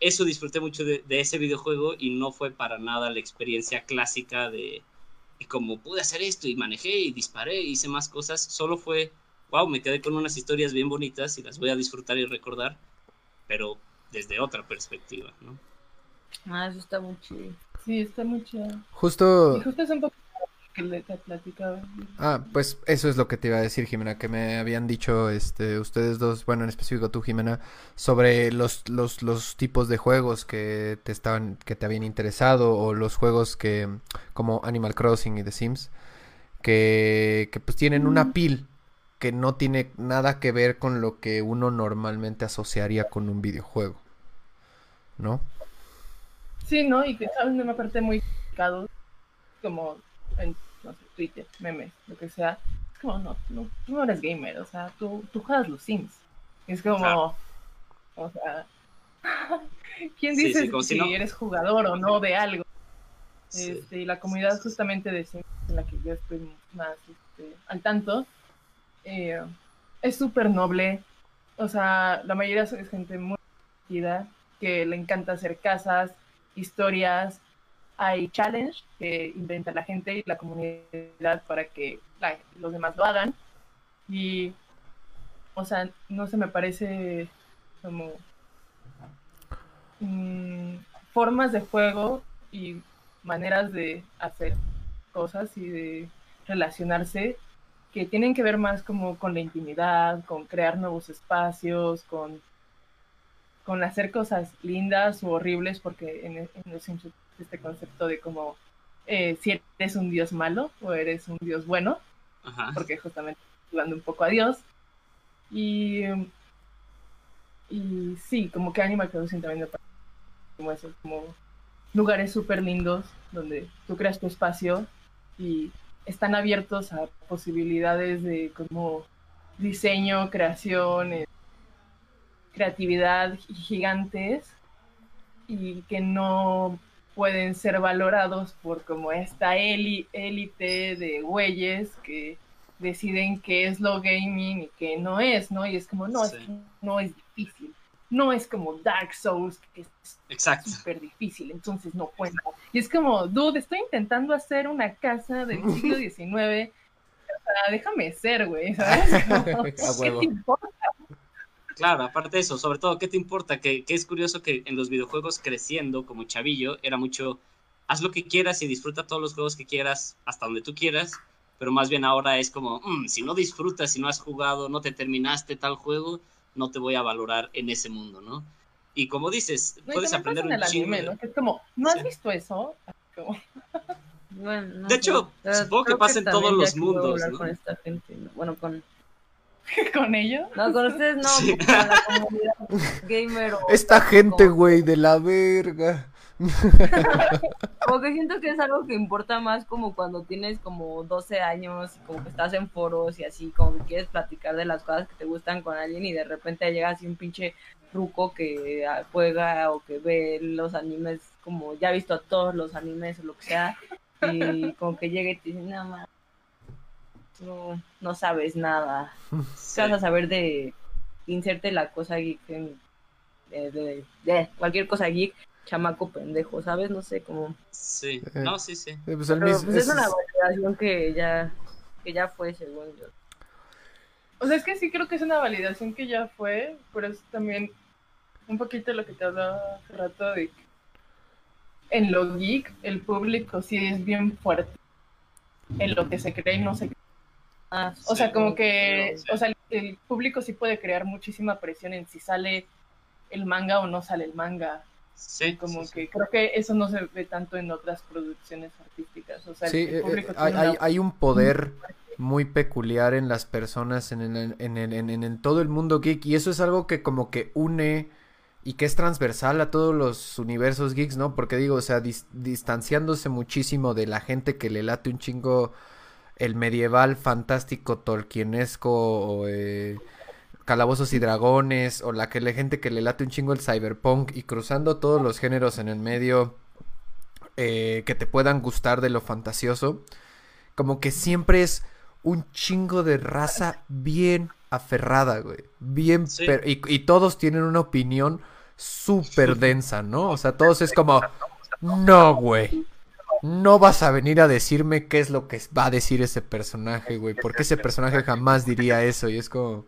eso disfruté mucho de, de ese videojuego y no fue para nada la experiencia clásica de y como pude hacer esto y manejé y disparé y hice más cosas, solo fue, wow, me quedé con unas historias bien bonitas y las voy a disfrutar y recordar, pero desde otra perspectiva, ¿no? Ah, eso está muy chido. Sí, está muy chido. Justo, Y justo es un poco que le te platicaba. ah, pues eso es lo que te iba a decir, Jimena, que me habían dicho, este, ustedes dos, bueno, en específico tú, Jimena, sobre los, los, los tipos de juegos que te estaban, que te habían interesado, o los juegos que, como Animal Crossing y The Sims, que, que pues tienen una pil que no tiene nada que ver con lo que uno normalmente asociaría con un videojuego, ¿no? Sí, ¿no? Y que saben de una parte muy complicado, como en Twitter, memes, lo que sea. Es como, no, no, tú no eres gamer, o sea, tú, tú juegas los Sims. Es como, o sea, ¿Quién dice sí, si, si no- eres jugador o no de algo? Sí. Este, y la comunidad justamente de Sims, en la que yo estoy más este, al tanto, eh, es súper noble. O sea, la mayoría es gente muy divertida, que le encanta hacer casas, historias. Hay challenge que inventa la gente y la comunidad para que los demás lo hagan. Y, o sea, no se me parece como mm, formas de juego y maneras de hacer cosas y de relacionarse que tienen que ver más como con la intimidad, con crear nuevos espacios, con, con hacer cosas lindas o horribles, porque en, en los este concepto de como eh, si eres un dios malo o eres un dios bueno, Ajá. porque justamente jugando un poco a Dios. Y, y sí, como que Animal Crossing también me parece como eso, como lugares súper lindos donde tú creas tu espacio y están abiertos a posibilidades de como diseño, creación, eh, creatividad gigantes y que no pueden ser valorados por como esta élite de güeyes que deciden qué es lo gaming y qué no es, ¿no? Y es como, no, Sí. es no es difícil. No es como Dark Souls, que es súper difícil, entonces no cuenta. Y es como, dude, estoy intentando hacer una casa del siglo XIX. O sea, déjame ser, güey, ¿sabes? Como, ¿qué te importa? Claro, aparte de eso, sobre todo, ¿qué te importa? Que, que es curioso que en los videojuegos creciendo como chavillo era mucho, haz lo que quieras y disfruta todos los juegos que quieras hasta donde tú quieras, pero más bien ahora es como, "Mm, si no disfrutas, si no has jugado, no te terminaste tal juego, no te voy a valorar en ese mundo, ¿no? Y como dices, No, y puedes aprender un chingo. ¿no? Que es como, ¿no has Sí. visto eso? Como, Bueno, no De hecho, Pero supongo que pasa en todos los mundos, ¿no? con esta gente, ¿no? Bueno, con... con ello. No, con ustedes no, Sí. con la comunidad gamer o... Esta gente, güey, de la verga. Como que siento que es algo que importa más como cuando tienes como 12 años y como que estás en foros y así, como que quieres platicar de las cosas que te gustan con alguien y de repente llega así un pinche ruco que juega o que ve los animes como ya ha visto a todos los animes o lo que sea y como que llega y te dice, no, ma, no, no sabes nada. Sí. ¿Qué vas a saber de inserte la cosa geek en- de, de- de cualquier cosa geek? Chamaco pendejo, ¿sabes? No sé, como... Sí, Eh. no, sí, sí. Eh, pues el Pero mis- pues es es- una validación que ya, que ya fue, según yo. O sea, es que sí creo que es una validación que ya fue, pero es también un poquito lo que te hablaba hace rato de que en lo geek el público sí es bien fuerte en lo que se cree y no se cree. Ah, O sea, como que, o sea, el público sí puede crear muchísima presión en si sale el manga o no sale el manga. Sí, Como sí, sí. que creo que eso no se ve tanto en otras producciones artísticas. O sea, el- Sí, el eh, público eh, tiene hay, hay- una- hay un poder muy peculiar en las personas, en, el- en, el- en, en- en todo el mundo geek, y eso es algo que como que une y que es transversal a todos los universos geeks, ¿no? Porque digo, o sea, dis- distanciándose muchísimo de la gente que le late un chingo el medieval fantástico tolkienesco o eh, calabozos y dragones o la que la gente que le late un chingo el cyberpunk y cruzando todos los géneros en el medio eh, que te puedan gustar de lo fantasioso como que siempre es un chingo de raza bien aferrada, güey. Bien, Sí. y, y todos tienen una opinión súper densa, ¿no? O sea, todos es como, no, güey. No vas a venir a decirme qué es lo que va a decir ese personaje, güey. Porque ese personaje jamás diría eso. Y es como,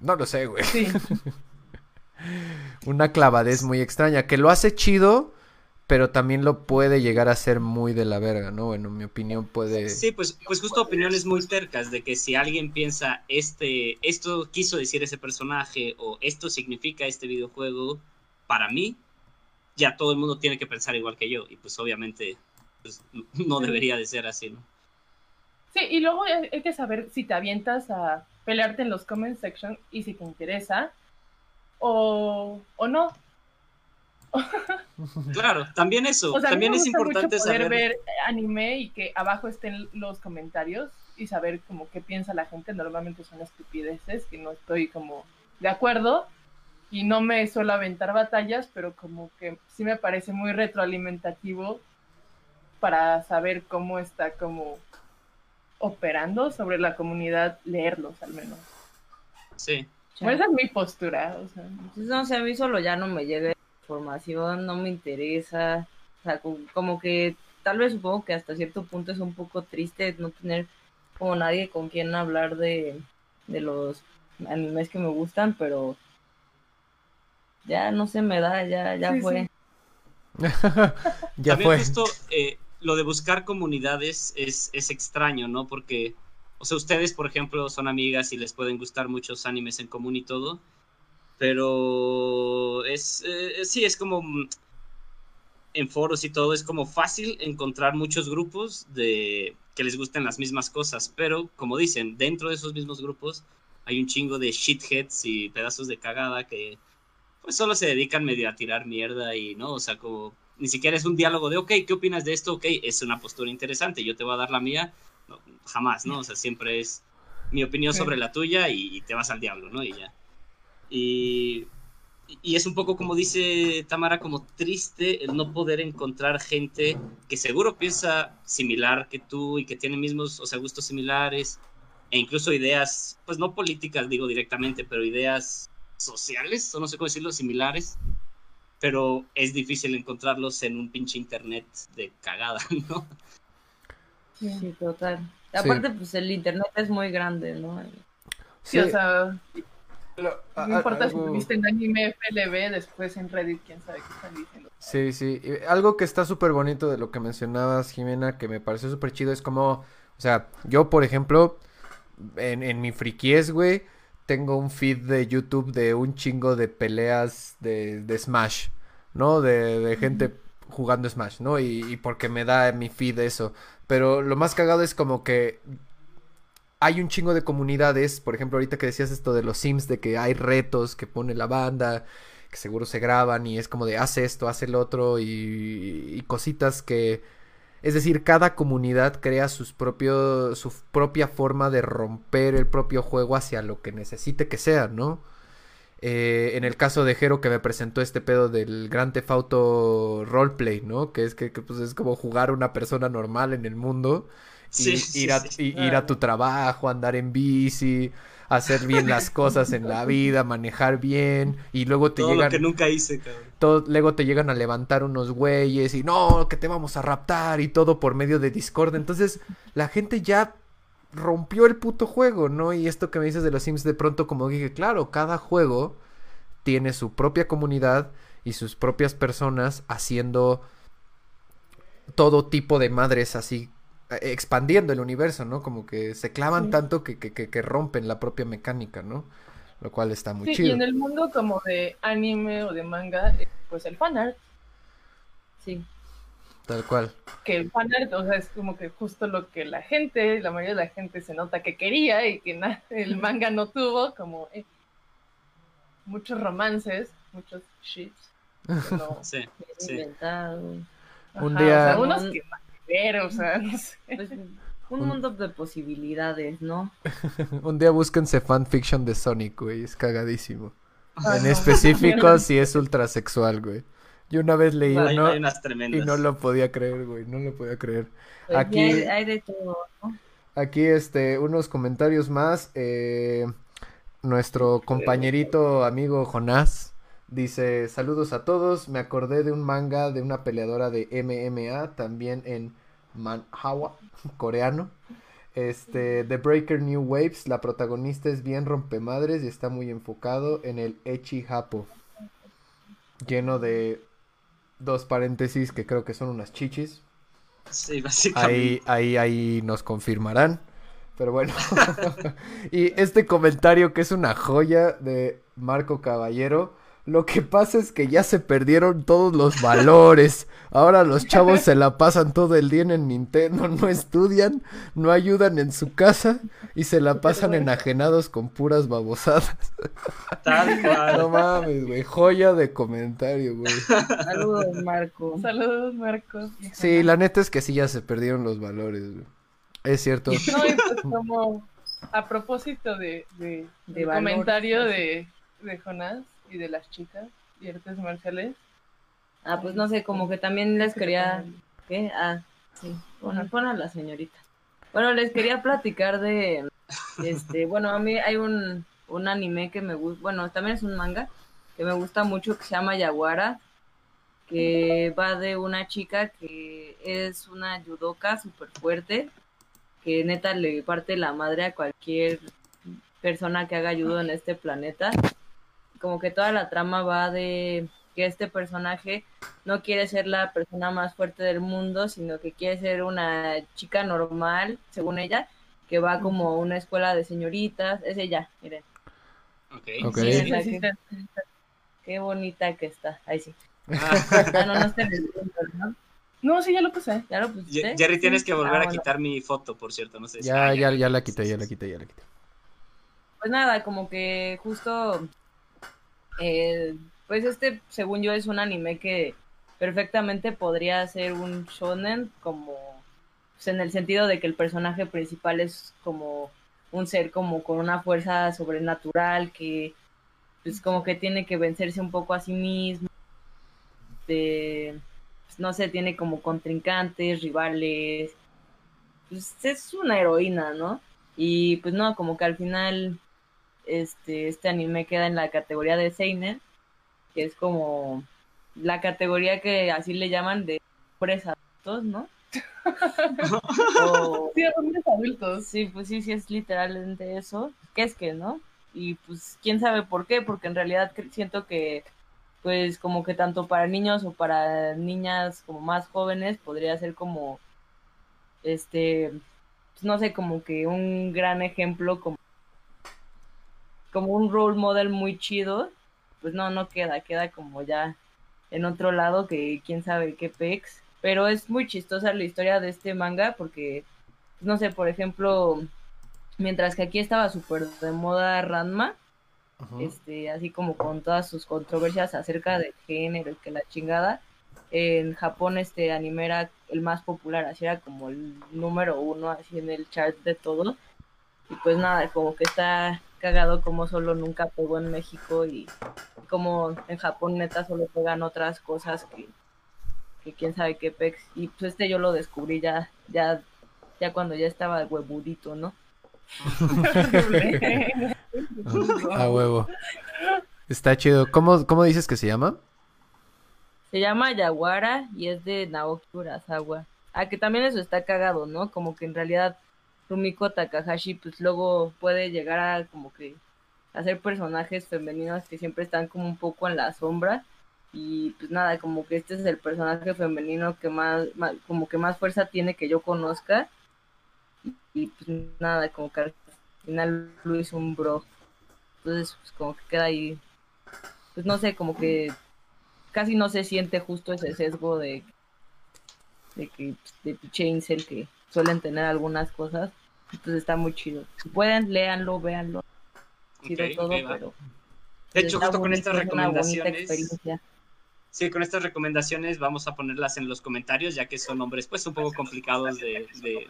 no lo sé, güey. Sí, Una clavadez muy extraña. Que lo hace chido, pero también lo puede llegar a ser muy de la verga, ¿no? Bueno, en mi opinión puede... Sí, pues, pues justo opiniones muy tercas de que si alguien piensa este, esto quiso decir ese personaje o esto significa este videojuego, para mí, ya todo el mundo tiene que pensar igual que yo. Y pues obviamente pues, no debería de ser así, ¿no? Sí, y luego hay que saber si te avientas a pelearte en los comment section y si te interesa o, o no. Claro, también eso, O sea, a mí también me es gusta importante mucho poder saber. ver anime y que abajo estén los comentarios y saber como qué piensa la gente. Normalmente son estupideces que no estoy como de acuerdo, y no me suelo aventar batallas, pero como que sí me parece muy retroalimentativo para saber cómo está como operando sobre la comunidad, leerlos al menos. Sí. Bueno, esa es mi postura. O sea, Entonces, no sé, a mí solo ya no me llega información, no me interesa. O sea, como, como que tal vez supongo que hasta cierto punto es un poco triste no tener como nadie con quien hablar de, de los animes que me gustan, pero ya no se me da, ya, ya Sí, fue. sí. ya También fue. justo eh, lo de buscar comunidades es, es extraño, ¿no? Porque, o sea, ustedes, por ejemplo, son amigas y les pueden gustar muchos animes en común y todo, pero es, eh, sí, es como mm, en foros y todo, es como fácil encontrar muchos grupos de que les gusten las mismas cosas, pero como dicen, dentro de esos mismos grupos hay un chingo de shitheads y pedazos de cagada que pues solo se dedican medio a tirar mierda y no, o sea, como ni siquiera es un diálogo de, ok, ¿qué opinas de esto? Ok, es una postura interesante, yo te voy a dar la mía. No, jamás, ¿no? O sea, siempre es mi opinión sobre la tuya y, y te vas al diablo, ¿no? Y ya. Y, y es un poco como dice Tamara, como triste el no poder encontrar gente que seguro piensa similar que tú y que tiene mismos, o sea, gustos similares e incluso ideas, pues no políticas, digo directamente, pero ideas sociales, o no sé cómo decirlo, similares pero es difícil encontrarlos en un pinche internet de cagada, ¿no? sí. Sí, total. Aparte, pues el internet es muy grande, ¿no? Sí, o sea, a- no importa si algo- viste en anime FLB, después en Reddit, quién sabe qué están diciendo. Sí, sí. Y Algo que está súper bonito de lo que mencionabas, Jimena, que me pareció súper chido, es como, o sea, yo, por ejemplo, en, en mi friquies, güey, tengo un feed de YouTube de un chingo de peleas de, de Smash, ¿no? De, de gente jugando Smash, ¿no? Y, y porque me da mi feed eso. Pero lo más cagado es como que hay un chingo de comunidades, por ejemplo, ahorita que decías esto de los Sims, de que hay retos que pone la banda, que seguro se graban y es como de haz esto, haz el otro y, y cositas que... Es decir, cada comunidad crea sus propios, su propia forma de romper el propio juego hacia lo que necesite que sea, ¿no? Eh, en el caso de Jero que me presentó este pedo del Grand Theft Auto Roleplay, ¿no? Que es que, que, pues es como jugar una persona normal en el mundo y Sí, ir, a, sí. y- ir a tu trabajo, andar en bici, hacer bien las cosas en la vida, manejar bien y luego te Todo lo llegan que nunca hice, cabrón. todo- luego te llegan a levantar unos güeyes y no, que te vamos a raptar y todo por medio de Discord. Entonces, la gente ya rompió el puto juego, ¿no? Y esto que me dices de los Sims de pronto como dije, claro, cada juego tiene su propia comunidad y sus propias personas haciendo todo tipo de madres así expandiendo el universo, ¿no? Como que se clavan Sí. tanto que, que, que, que rompen la propia mecánica, ¿no? Lo cual está muy Sí, chido. y en el mundo como de anime o de manga, eh, pues el fanart, Sí. Tal cual. que el fanart, o sea, es como que justo lo que la gente, la mayoría de la gente se nota que quería y que na- el manga no tuvo, como eh, muchos romances, muchos shits. no- Sí, sí. Inventado. Un día- o sea, unos que ver, o sea, no sé. Pues, un mundo de posibilidades, ¿no? Un día búsquense fanfiction de Sonic, güey, es cagadísimo. En específico si es ultrasexual, güey. Yo una vez leí Hay, uno hay unas y no lo podía creer, güey, no lo podía creer. Pues, Aquí- hay, hay de todo, ¿no? Aquí, este, unos comentarios más. eh, nuestro compañerito amigo Jonás dice, saludos a todos, me acordé de un manga de una peleadora de MMA, también en Manhwa, coreano. Este, The Breaker New Waves, la protagonista es bien rompemadres y está muy enfocado en el Echi Hapo. Lleno de dos paréntesis que creo que son unas chichis. Sí, básicamente. Ahí, ahí, ahí nos confirmarán. Pero bueno. y este comentario que es una joya de Marco Caballero. Lo que pasa es que ya se perdieron todos los valores. Ahora los chavos se la pasan todo el día en el Nintendo, no estudian, no ayudan en su casa y se la pasan enajenados con puras babosadas. Tal cual. No mames, güey. Joya de comentario, güey. Saludos, Marco. Saludos, Marcos. Sí, la neta es que sí ya se perdieron los valores, güey. Es cierto. No, y pues como a propósito de, comentario así. de, de Jonás, y de las chicas y artes marciales. Ah, pues no sé, como que también les quería... ¿Qué? Ah, sí, pon, pon a la señorita. Bueno, les quería platicar de, este, bueno, a mí hay un, un anime que me gusta, bueno, también es un manga que me gusta mucho que se llama Yaguara, que va de una chica que es una yudoka súper fuerte, que neta le parte la madre a cualquier persona que haga judo en este planeta. Como que toda la trama va de que este personaje no quiere ser la persona más fuerte del mundo, sino que quiere ser una chica normal, según ella, que va como a una escuela de señoritas. Es ella, miren. Ok. Ok. Sí, Sí, es la sí, que- sí. Qué bonita que está. Ahí sí. Ah, Ah, no, no está en el ¿no? No, sí, ya lo puse. ¿Ya lo? Ye- Jerry, tienes que volver Ah, a bueno. quitar mi foto, por cierto. No sé si- Ya, Ah, ya, ya la quité, ya la quité, ya la quité. Pues nada, como que justo, eh, pues este, según yo, es un anime que perfectamente podría ser un shonen, como, pues, en el sentido de que el personaje principal es como un ser como con una fuerza sobrenatural que, pues como que tiene que vencerse un poco a sí mismo, de, pues, no sé, tiene como contrincantes, rivales, pues es una heroína, ¿no? Y pues no, como que al final este, este anime queda en la categoría de Seinen, que es como la categoría que así le llaman de hombres adultos, ¿no? O- Sí, hombres adultos. sí, pues sí, sí es literalmente eso. ¿Qué es que, no? Y pues quién sabe por qué, porque en realidad siento que pues como que tanto para niños o para niñas como más jóvenes podría ser como este pues, no sé, como que un gran ejemplo como como un role model muy chido, pues no, no queda, queda como ya en otro lado que quién sabe qué pex, pero es muy chistosa la historia de este manga porque, no sé, por ejemplo, mientras que aquí estaba súper de moda Ranma, este, así como con todas sus controversias acerca del género y que la chingada, en Japón este anime era el más popular, así era como el número uno, así en el chart de todo, y pues nada, como que está cagado como solo nunca pegó en México y como en Japón neta solo pegan otras cosas que, que quién sabe qué pex, y pues este yo lo descubrí ya, ya, ya cuando ya estaba huevudito, ¿no? A huevo. Está chido. ¿Cómo, ¿Cómo dices que se llama? Se llama Yaguara y es de Naoki Urasawa. Ah, que también eso está cagado, ¿no? Como que en realidad Rumiko Takahashi pues luego puede llegar a como que hacer personajes femeninos que siempre están como un poco en la sombra. Y pues nada, como que este es el personaje femenino que más, más- como que más fuerza tiene que yo conozca. Y, pues nada, como que al final lo hizo un bro. Entonces pues como que queda ahí, pues no sé, como que casi no se siente justo ese sesgo de, de que de pinche incel que suelen tener algunas cosas. Entonces está muy chido. Si pueden, léanlo, véanlo. Chido todo, pero De hecho, justo con estas recomendaciones, sí, con estas recomendaciones vamos a ponerlas en los comentarios, ya que son nombres pues un poco complicados de, de,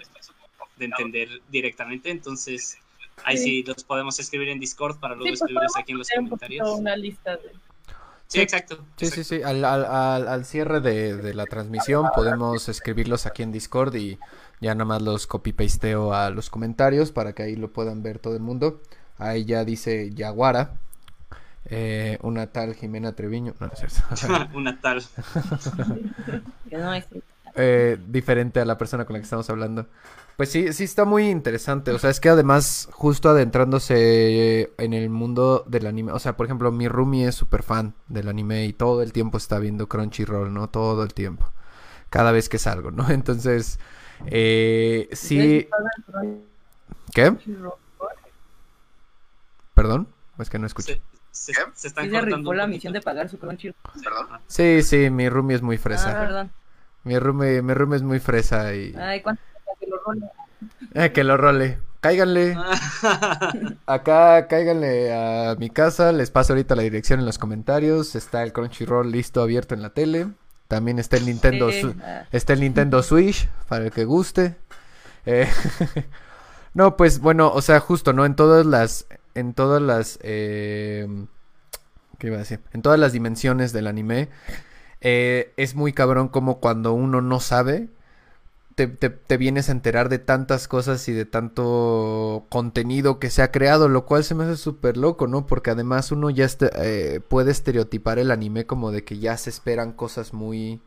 de entender directamente, entonces ahí sí. Sí. los podemos escribir en Discord para luego Sí, pues escribirlos aquí en los comentarios. poquito una lista de... Sí, exacto. Sí, sí, sí. Al, al, al, al cierre de, de la transmisión podemos escribirlos aquí en Discord y ya nada más los copy-pasteo a los comentarios para que ahí lo puedan ver todo el mundo. Ahí ya dice Yaguara. eh, una tal Jimena Treviño. No, no es cierto. Una tal. Que no es- eh, diferente a la persona con la que estamos hablando. Pues sí, sí está muy interesante. O sea, es que además, justo adentrándose en el mundo del anime. O sea, por ejemplo, mi roomie es súper fan del anime y todo el tiempo está viendo Crunchyroll, ¿no? Todo el tiempo. Cada vez que salgo, ¿no? Entonces, eh, sí. ¿Qué? ¿Perdón? Es que no escuché. Se, se, se están Sí se cortando la misión de pagar su Crunchyroll. Ah, Sí, sí, mi roomie es muy Ah, fresa. perdón. Mi roomie, mi roomie es muy fresa y... Ay, ¿cuánto que lo role? Eh, que lo role. Cáiganle. Ah. Acá cáiganle a mi casa, les paso ahorita la dirección en los comentarios. Está el Crunchyroll listo, abierto en la tele. También está el Nintendo, Sí, está el Nintendo Switch para el que guste. Eh, no, pues bueno, o sea, justo, ¿no? En todas las, en todas las, eh, ¿Qué iba a decir? En todas las dimensiones del anime. eh, es muy cabrón como cuando uno no sabe. Te, vienes a enterar de tantas cosas y de tanto contenido que se ha creado, lo cual se me hace súper loco, ¿no? Porque además uno ya este- eh, puede estereotipar el anime como de que ya se esperan cosas muy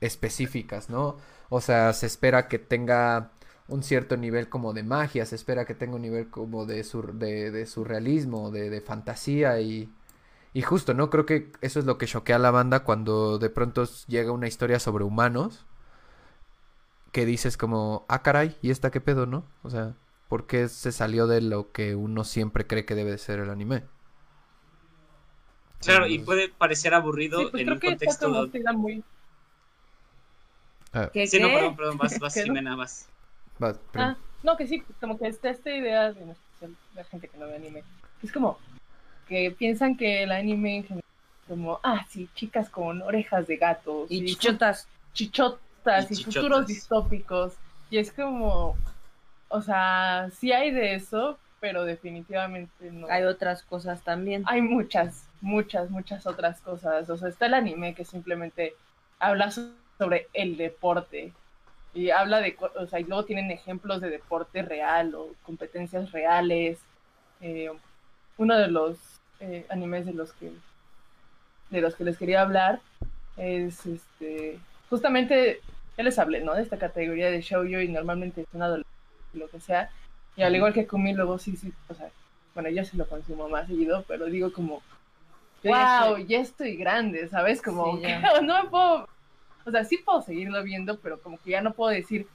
específicas, ¿no? O sea, se espera que tenga un cierto nivel como de magia, se espera que tenga un nivel como de, sur- de, surrealismo, de, fantasía y, y justo, ¿no? Creo que eso es lo que choquea a la banda cuando de pronto llega una historia sobre humanos que dices como, ah, caray, ¿y esta qué pedo, no? O sea, ¿por qué se salió de lo que uno siempre cree que debe de ser el anime? Claro, y puede parecer aburrido Sí, pues en un que contexto. tira muy... Ah, ¿Qué, Sí, no, perdón, perdón, vas, vas. Jimena, vas. va, pero- Ah, no, que sí, como que está esta idea, de, en especial la gente que no ve anime, que es como que piensan que el anime en general es como, ah, sí, chicas con orejas de gato, Y sí, chichotas. chichotas Y chichotas. futuros distópicos. Y es como, o sea, sí hay de eso, pero definitivamente no. Hay otras cosas también. Hay muchas, muchas, muchas otras cosas. O sea, está el anime que simplemente habla so- sobre el deporte. Y habla de, o sea, y luego tienen ejemplos de deporte real o competencias reales. Eh, uno de los eh, animes de los que de los que les quería hablar es este justamente ya les hablé, ¿no? De esta categoría de shoujo y normalmente es un adolescente, lo que sea. Y al igual que Kumi, luego sí, sí, o sea, bueno, yo sí lo consumo más seguido, pero digo como, Yo wow, ya estoy grande, ¿sabes? Como Sí, no me puedo, o sea, sí puedo seguirlo viendo, pero como que ya no puedo decir,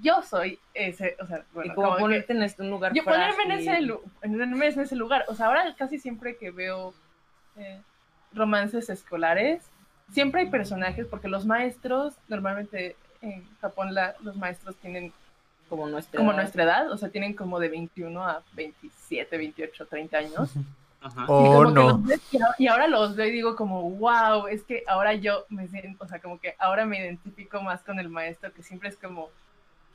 yo soy ese, o sea, bueno, y como como que- ponerte en este un lugar yo ponerme en frágil. ese, lu- en ponerme en ese lugar. O sea, ahora casi siempre que veo eh, romances escolares, siempre hay personajes, porque los maestros, normalmente en Japón la- los maestros tienen como nuestra como edad. nuestra edad, o sea, tienen como de 21 a 27, 28, 30 años. Ajá. Y Oh, que no. y ahora- y los veo y digo como, wow, es que ahora yo me siento, o sea, como que ahora me identifico más con el maestro, que siempre es como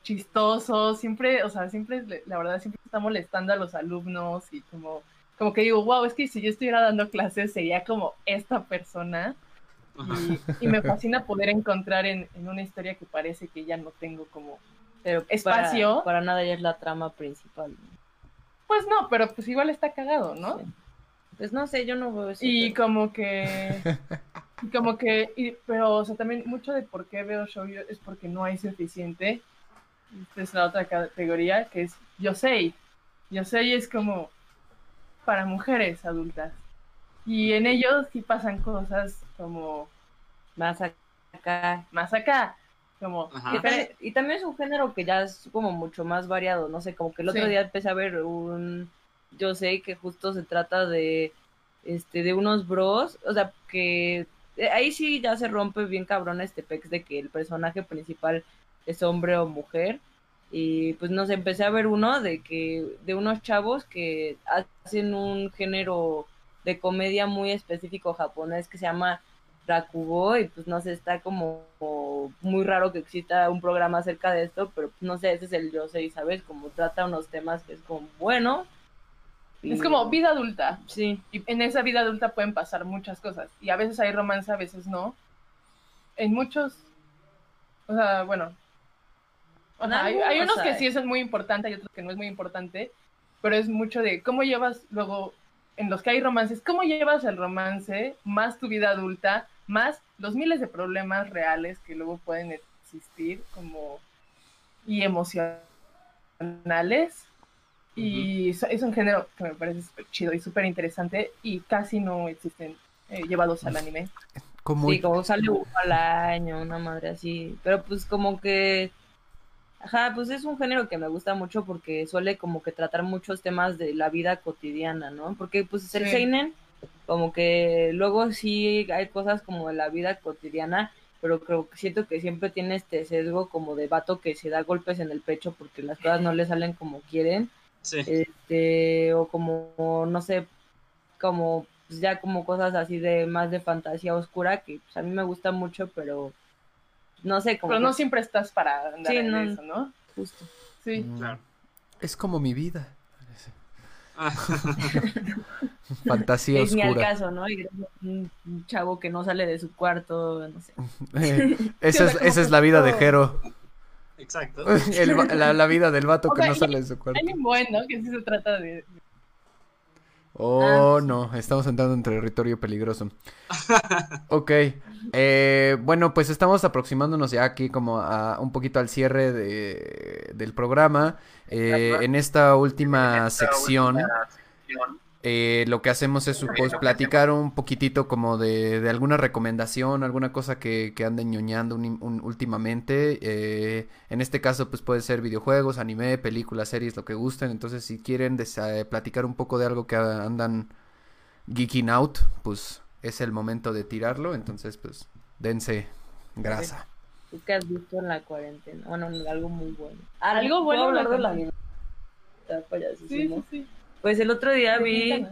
chistoso, siempre, o sea, siempre, la verdad, siempre está molestando a los alumnos y como, como que digo, wow, es que si yo estuviera dando clases sería como esta persona. Y, y me fascina poder encontrar en, en una historia que parece que ya no tengo como, Pero espacio. Para, para nada ya es la trama principal. ¿no? pues no, pero pues igual está cagado, ¿no? Sí. Pues no sé, yo no veo eso. Y pero- como que, y como que, y- pero o sea, también mucho de por qué veo shoujo es porque no hay suficiente. Esta es la otra categoría que es Yosei. Yosei es como para mujeres adultas. Y en ellos sí pasan cosas como Más acá. más acá, como. Y también, y también es un género que ya es como mucho más variado, no sé, como que el otro Sí. día empecé a ver un, yo sé que justo se trata de, este, de unos bros, o sea, que eh, ahí sí ya se rompe bien cabrón este pex de que el personaje principal es hombre o mujer, y pues no sé, empecé a ver uno de que, de unos chavos que hacen un género de comedia muy específico japonés que se llama Rakugo y pues no sé, está como, como muy raro que exista un programa acerca de esto, pero pues, no sé, ese es el yo sé, ¿sabes? Como trata unos temas que es como bueno. es y- como vida adulta. Sí, Y en esa vida adulta pueden pasar muchas cosas. Y a veces hay romance, a veces no. En muchos. O sea, bueno. o sea, hay, hay unos que sí es muy importante, hay otros que no es muy importante. Pero es mucho de cómo llevas luego. En los que hay romances, cómo llevas el romance, más tu vida adulta, más los miles de problemas reales que luego pueden existir, como. y emocionales. Y es un género que me parece súper chido y súper interesante y casi no existen eh, llevados al anime. Como, sí, como sale uno al año, una madre así. Pero pues como que, ajá, pues es un género que me gusta mucho porque suele como que tratar muchos temas de la vida cotidiana, ¿no? Porque pues el Sí. seinen, como que luego sí hay cosas como de la vida cotidiana, pero creo que siento que siempre tiene este sesgo como de vato que se da golpes en el pecho porque las cosas no le salen como quieren Sí. este o como no sé como pues, ya como cosas así de más de fantasía oscura que pues, a mí me gusta mucho pero no sé como Pero no siempre estás para andar Sí, en no. eso, ¿no? justo Sí. Mm, Claro. Es como mi vida. Fantasía Es ni al oscura. caso, ¿no? Y un chavo que no sale de su cuarto, no sé. Eh, esa, es, esa es la vida de Jero. Exacto. El la, la vida del vato O que sea, no sale de su cuarto. Hay un buen, ¿no? Que sí se trata de... Oh, Ah, no, estamos entrando en territorio peligroso. Ok, eh, bueno, pues estamos aproximándonos ya aquí como a un poquito al cierre de, del programa. Eh, en esta última sección, eh, lo que hacemos es pues, platicar un poquitito como de, de alguna recomendación, alguna cosa que, que anden ñoñando un- un- últimamente. Eh, en este caso, pues puede ser videojuegos, anime, películas, series, lo que gusten. Entonces, si quieren platicar un poco de algo que andan geeking out, pues es el momento de tirarlo. Entonces, pues dense grasa. ¿Tú qué has visto en la cuarentena? Bueno, algo muy bueno. Algo ¿puedo bueno en la hablar de la cuarentena? anime? Está Sí, sí, sí. Pues el otro día vi...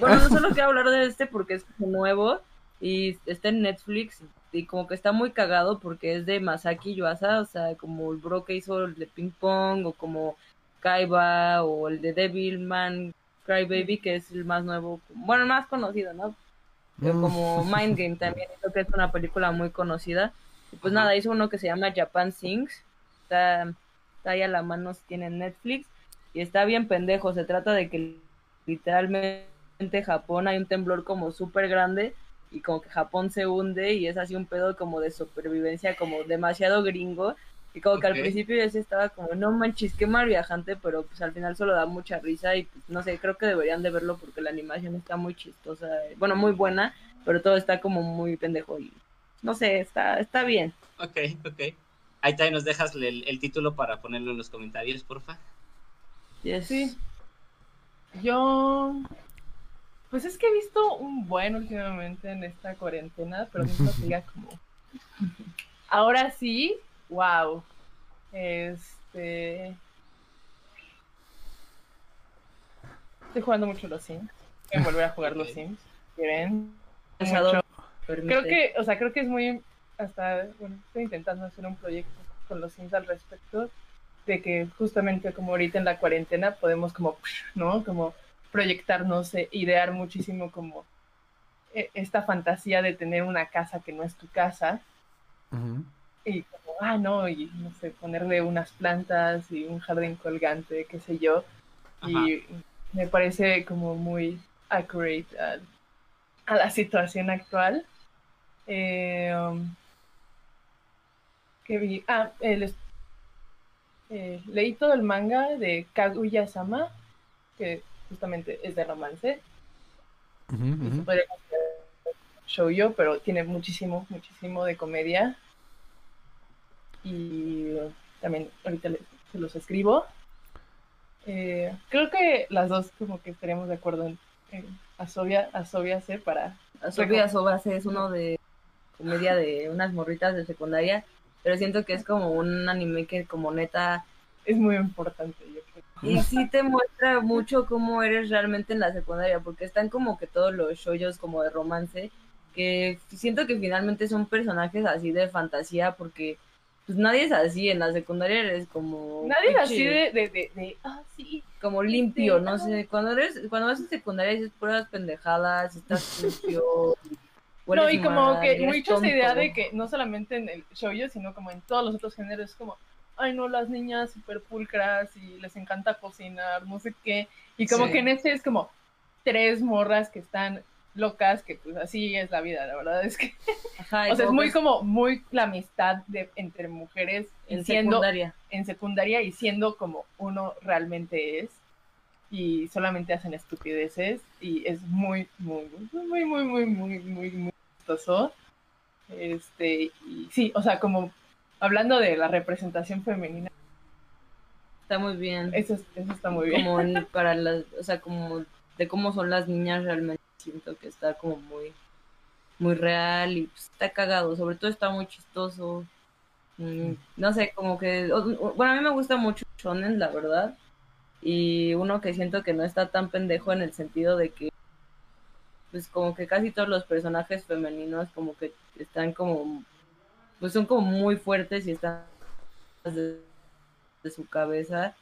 Bueno, no solo quiero hablar de este porque es como nuevo y está en Netflix y como que está muy cagado porque es de Masaki Yuasa, o sea, como el bro que hizo el de Ping Pong o como Kaiba o el de Devilman Crybaby que es el más nuevo, bueno, más conocido, ¿no? Pero Mm. como Mind Game también, creo que es una película muy conocida. Y pues nada, hizo uno que se llama Japan Sings. Está, está ahí a la mano, si tiene Netflix. Y está bien pendejo. Se trata de que literalmente en Japón hay un temblor como súper grande. Y como que Japón se hunde y es así un pedo como de supervivencia, como demasiado gringo. Y como que al principio yo sí estaba como, no manches, qué mal viajante, pero pues al final solo da mucha risa y pues, no sé, creo que deberían de verlo porque la animación está muy chistosa, eh, bueno, muy buena, pero todo está como muy pendejo y no sé, está, está bien. Ok, ok. Ahí también nos dejas el, el título para ponerlo en los comentarios, porfa. Yes. Sí. Yo. Pues es que he visto un buen últimamente en esta cuarentena, pero siento que ya como. Ahora sí, wow. Este. Estoy jugando mucho los Sims. Voy a volver a jugar los. Sims. ¿Quieren? Mucho. Creo que, o sea, creo que es muy, hasta, bueno, estoy intentando hacer un proyecto con los Sims al respecto, de que justamente como ahorita en la cuarentena podemos como, ¿no? Como proyectarnos, eh, idear muchísimo como eh, esta fantasía de tener una casa que no es tu casa y ah, no, y no sé, ponerle unas plantas y un jardín colgante, qué sé yo, y me parece como muy accurate a, a la situación actual. Eh, um, ¿qué vi? Ah, el eh, leí todo el manga de Kaguya-sama, que justamente es de romance, Ujú, y se ujú. podría considerar shoujo, pero tiene muchísimo, muchísimo de comedia. Y también ahorita se los escribo. Eh, creo que las dos como que estaríamos de acuerdo en, en Asobia, Asobiase para... Sofía Sobase es uno de comedia de unas morritas de secundaria, pero siento que es como un anime que como neta Es muy importante, yo creo. y sí te muestra mucho cómo eres realmente en la secundaria, porque están como que todos los shoyos como de romance, que siento que finalmente son personajes así de fantasía, porque pues nadie es así, en la secundaria eres como Nadie pinche- así de, de, de, de, ah, sí, como limpio, Sí, no ajá. sé, cuando eres, cuando vas en secundaria dices puras pendejadas, estás sucio, No, y como mal, que mucho esa idea de que no solamente en el shoujo, sino como en todos los otros géneros, es como, ay no, las niñas super pulcras y les encanta cocinar, no sé qué. Y como Sí. que en este es como tres morras que están locas, que pues así es la vida, la verdad es que, Ajá, o sea, es muy como, muy la amistad de, entre mujeres en siendo secundaria. en secundaria y siendo como uno realmente es y solamente hacen estupideces y es muy muy muy muy muy muy muy muy chistoso este y sí o sea como hablando de la representación femenina Está muy bien. eso, es- eso está muy bien como para las, o sea, como de cómo son las niñas realmente siento que está como muy muy real y pues, está cagado, sobre todo está muy chistoso. Mm, no sé, como que bueno, a mí me gusta mucho shonen, la verdad. Y uno que siento que no está tan pendejo en el sentido de que pues como que casi todos los personajes femeninos como que están como pues son como muy fuertes y están de, de su cabeza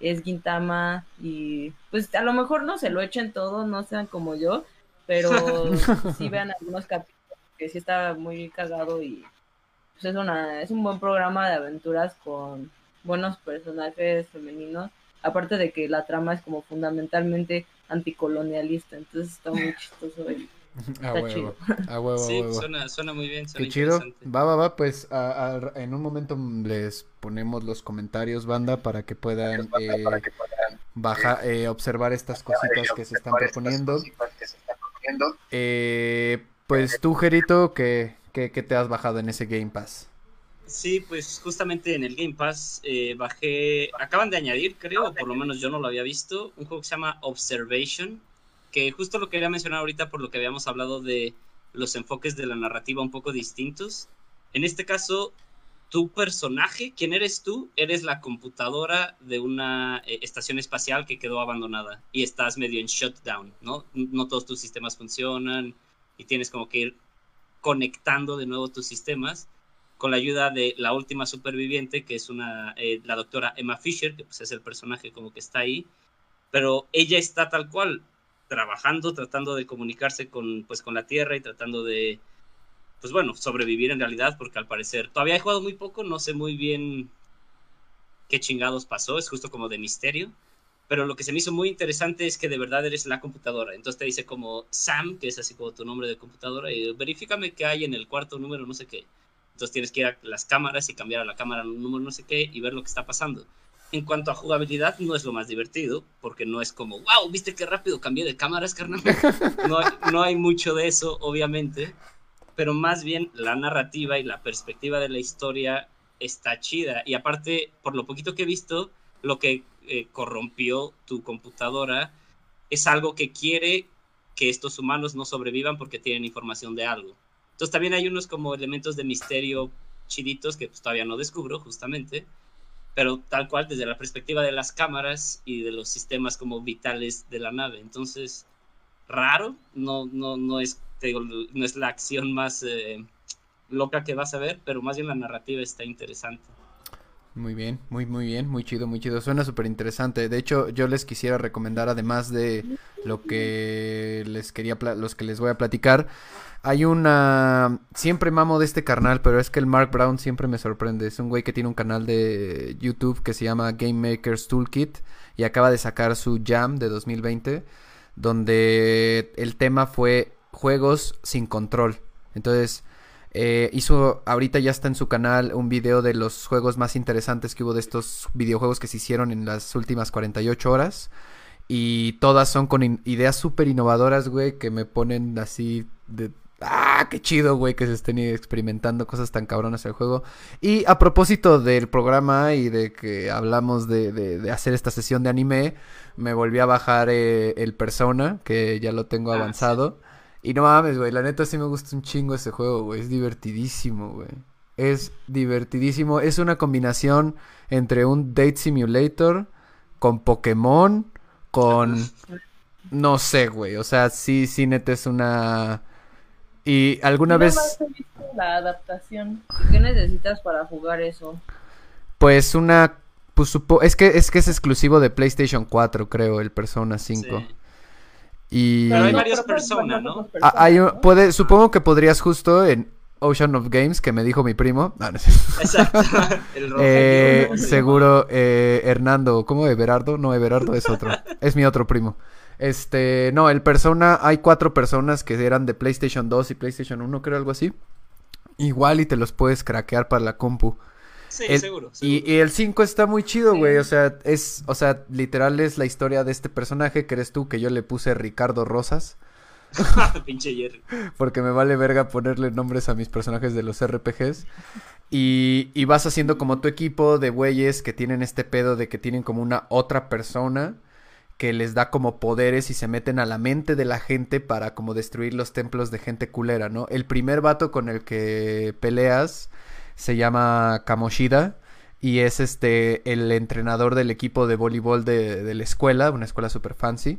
es Gintama y pues a lo mejor no se lo echen todo, no sean como yo, pero sí vean algunos capítulos que sí está muy cagado y pues es una es un buen programa de aventuras con buenos personajes femeninos, aparte de que la trama es como fundamentalmente anticolonialista, entonces está muy chistoso y A huevo, chido. a huevo, a Sí, huevo. suena, suena muy bien. Suena Qué chido. Va, va, va. Pues a- a- en un momento les ponemos los comentarios, banda, para que puedan eh, baja- eh, observar estas cositas que se están proponiendo. Eh, pues tú, Gerito, ¿qué, qué, qué te has bajado en ese Game Pass? Sí, pues justamente en el Game Pass eh, bajé, acaban de añadir, creo, o por lo menos yo no lo había visto, un juego que se llama Observation, que justo lo quería mencionar ahorita por lo que habíamos hablado de los enfoques de la narrativa un poco distintos. En este caso, tu personaje, ¿quién eres tú? Eres la computadora de una eh, estación espacial que quedó abandonada y estás medio en shutdown, ¿no? No todos tus sistemas funcionan y tienes como que ir conectando de nuevo tus sistemas con la ayuda de la última superviviente, que es una, eh, la doctora Emma Fisher, que pues es el personaje como que está ahí, pero ella está tal cual, trabajando, tratando de comunicarse con, pues, con la Tierra y tratando de, pues bueno, sobrevivir en realidad, porque al parecer, todavía he jugado muy poco, no sé muy bien qué chingados pasó, es justo como de misterio, pero lo que se me hizo muy interesante es que de verdad eres la computadora, entonces te dice como Sam, que es así como tu nombre de computadora, y verifícame qué hay en el cuarto número, no sé qué. Entonces tienes que ir a las cámaras y cambiar a la cámara número no sé qué y ver lo que está pasando. En cuanto a jugabilidad, no es lo más divertido, porque no es como, wow, viste qué rápido cambié de cámaras, carnal. No, hay- no hay mucho de eso, obviamente, pero más bien la narrativa y la perspectiva de la historia está chida. Y aparte, por lo poquito que he visto, lo que eh, corrompió tu computadora es algo que quiere que estos humanos no sobrevivan porque tienen información de algo. Entonces también hay unos como elementos de misterio chiditos que pues, todavía no descubro justamente, pero tal cual desde la perspectiva de las cámaras y de los sistemas como vitales de la nave. Entonces, raro, no, no, no, es, te digo, no es la acción más eh, loca que vas a ver, pero más bien la narrativa está interesante. Muy bien, muy, muy bien, muy chido, muy chido. Suena súper interesante. De hecho, yo les quisiera recomendar, además de lo que les quería, los que les voy a platicar, hay una... Siempre mamo de este carnal, pero es que el Mark Brown siempre me sorprende. Es un güey que tiene un canal de YouTube que se llama Game Makers Toolkit y acaba de sacar su Jam de 2020, donde el tema fue juegos sin control. Entonces... Eh, hizo, ahorita ya está en su canal un video de los juegos más interesantes que hubo de estos videojuegos que se hicieron en las últimas 48 horas. Y todas son con ideas súper innovadoras, güey, que me ponen así de... ¡Ah, qué chido, güey, que se estén experimentando cosas tan cabronas en el juego! Y a propósito del programa y de que hablamos de, de- de hacer esta sesión de anime, me volví a bajar eh, el Persona, que ya lo tengo Ah, sí. Y no mames, güey, la neta sí me gusta un chingo ese juego, güey. Es divertidísimo, güey. Es divertidísimo. Es una combinación entre un Date Simulator con Pokémon, con... No sé, güey. O sea, sí, sí, neta es una... Y alguna Nada vez, más he visto la adaptación. ¿Qué necesitas para jugar eso? pues una... Pues supo... Es que, es que es exclusivo de PlayStation 4, creo, el Persona 5. Sí. Y... Pero hay varias personas, Ah, hay personas, ¿no? puede, supongo que podrías justo en Ocean of Games, que me dijo mi primo. No, no. Exacto. El Eh, ¿cómo se seguro eh, Hernando, ¿cómo Everardo? No, Everardo es otro, es mi otro primo. Este, no, el Persona, hay cuatro personas que eran de PlayStation 2 y PlayStation 1, creo algo así. Igual y te los puedes craquear para la compu. Sí, El- seguro. Y, seguro. y el 5 está muy chido, Sí. güey. O sea, es, o sea, literal es la historia de este personaje que eres tú, que yo le puse Ricardo Rosas. Pinche Jerry. Porque me vale verga ponerle nombres a mis personajes de los RPGs. Y, y vas haciendo como tu equipo de güeyes que tienen este pedo de que tienen como una otra persona que les da como poderes y se meten a la mente de la gente para como destruir los templos de gente culera, ¿no? El primer vato con el que peleas se llama Kamoshida y es este el entrenador del equipo de voleibol de, de la escuela, una escuela super fancy.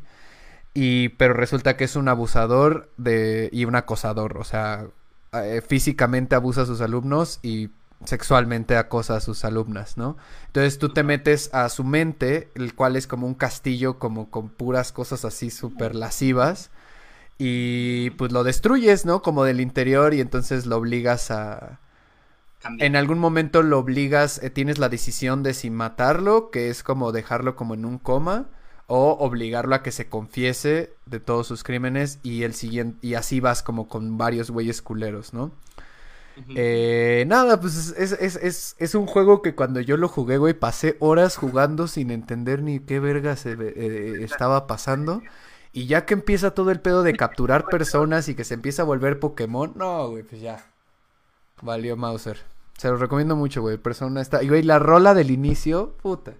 Y, pero resulta que es un abusador de, y un acosador. O sea, eh, físicamente abusa a sus alumnos y sexualmente acosa a sus alumnas, ¿no? Entonces tú te metes a su mente, el cual es como un castillo como con puras cosas así súper lascivas y pues lo destruyes, ¿no? Como del interior y entonces lo obligas a... Cambiar. En algún momento lo obligas, eh, tienes la decisión de si matarlo, que es como dejarlo como en un coma, o obligarlo a que se confiese de todos sus crímenes y el siguiente, y así vas como con varios güeyes culeros, ¿no? Eh, nada, pues es, es, es, es, un juego que cuando yo lo jugué, güey, pasé horas jugando sin entender ni qué verga se ve- eh, estaba pasando. Y ya que empieza todo el pedo de capturar personas y que se empieza a volver Pokémon, no, güey, pues ya. Valió Mauser. Se lo recomiendo mucho, güey. Persona está. Y, güey, la rola del inicio, puta.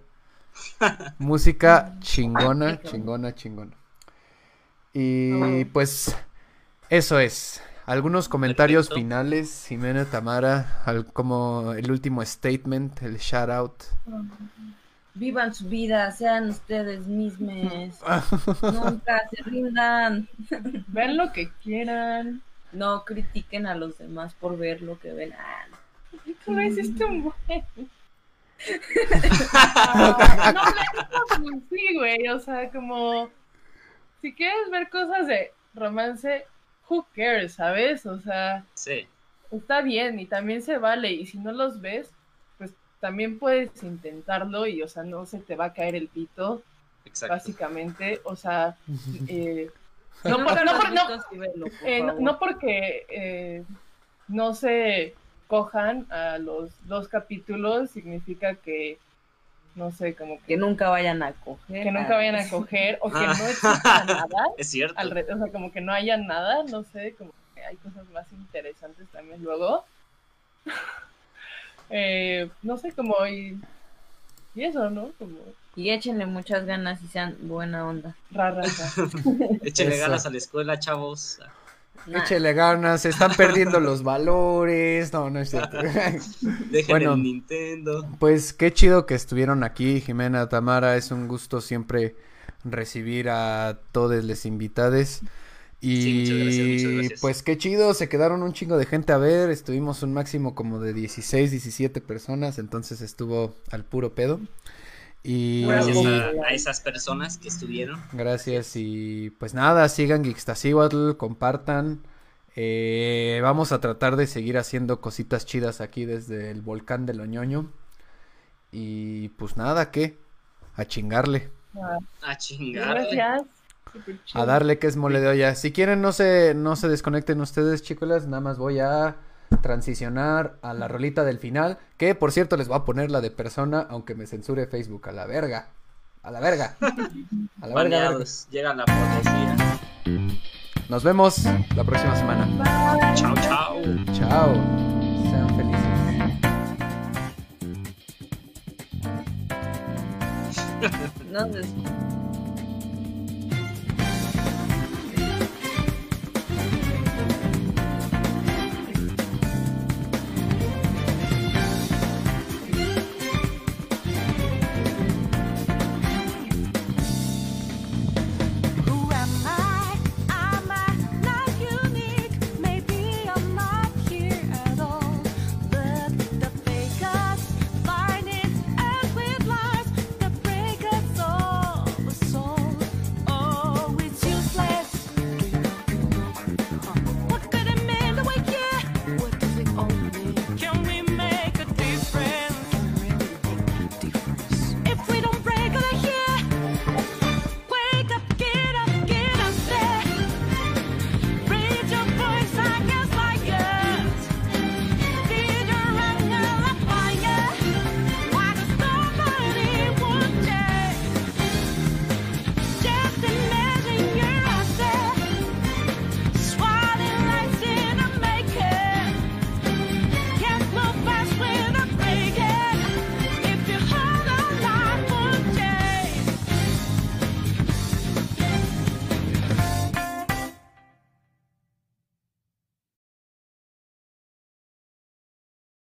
Música chingona, chingona, chingona. Y pues, eso es. Algunos comentarios Perfecto. finales, Jimena Tamara, al- como el último statement, el shout out. Vivan su vida, sean ustedes mismos. Nunca se rindan. Vean lo que quieran. No critiquen a los demás por ver lo que ven. Ah, no. ¿Cómo es este un buen? No, la neta, sí, güey, o sea, como si quieres ver cosas de romance, who cares, ¿sabes? O sea, Sí, está bien y también se vale y si no los ves, pues también puedes intentarlo y, o sea, no se te va a caer el pito, exacto. básicamente, o sea, eh, No, por- por- por eh, porque eh, no se cojan a los dos capítulos significa que, no sé, como Que que, nunca vayan a coger. que nunca vayan a coger o que Ah. no exista nada. Es cierto. o sea, como que no haya nada, no sé, como que hay cosas más interesantes también luego. Eh, no sé, como y, y eso, ¿no? Como Y échenle muchas ganas y sean buena onda. ra, ra, ra. Échenle Eso. ganas a la escuela, chavos. Nah. Échele ganas, se están perdiendo los valores. No, no es cierto. Dejen Bueno. el Nintendo. Pues qué chido que estuvieron aquí, Jimena, Tamara. Es un gusto siempre recibir a todos los invitados. Y Sí, muchas gracias, muchas gracias. pues qué chido, se quedaron un chingo de gente a ver. Estuvimos un máximo como de 16, 17 personas, entonces estuvo al puro pedo. Y Gracias a, a esas personas que estuvieron. Gracias y pues nada, sigan Geekstasihuatl, compartan. Eh, vamos a tratar de seguir haciendo cositas chidas aquí desde el volcán de Loñoño. Y pues nada, ¿qué? A chingarle, Ah, A chingarle. Gracias. A darle que es mole de olla. Si quieren no se, no se desconecten ustedes, chicos, nada más voy a transicionar a la rolita del final, que por cierto les voy a poner la de persona, aunque me censure Facebook, a la verga. A la verga. A la verga. Llega la policía. Nos vemos la próxima semana. Chao, chao. Chao. Sean felices. No,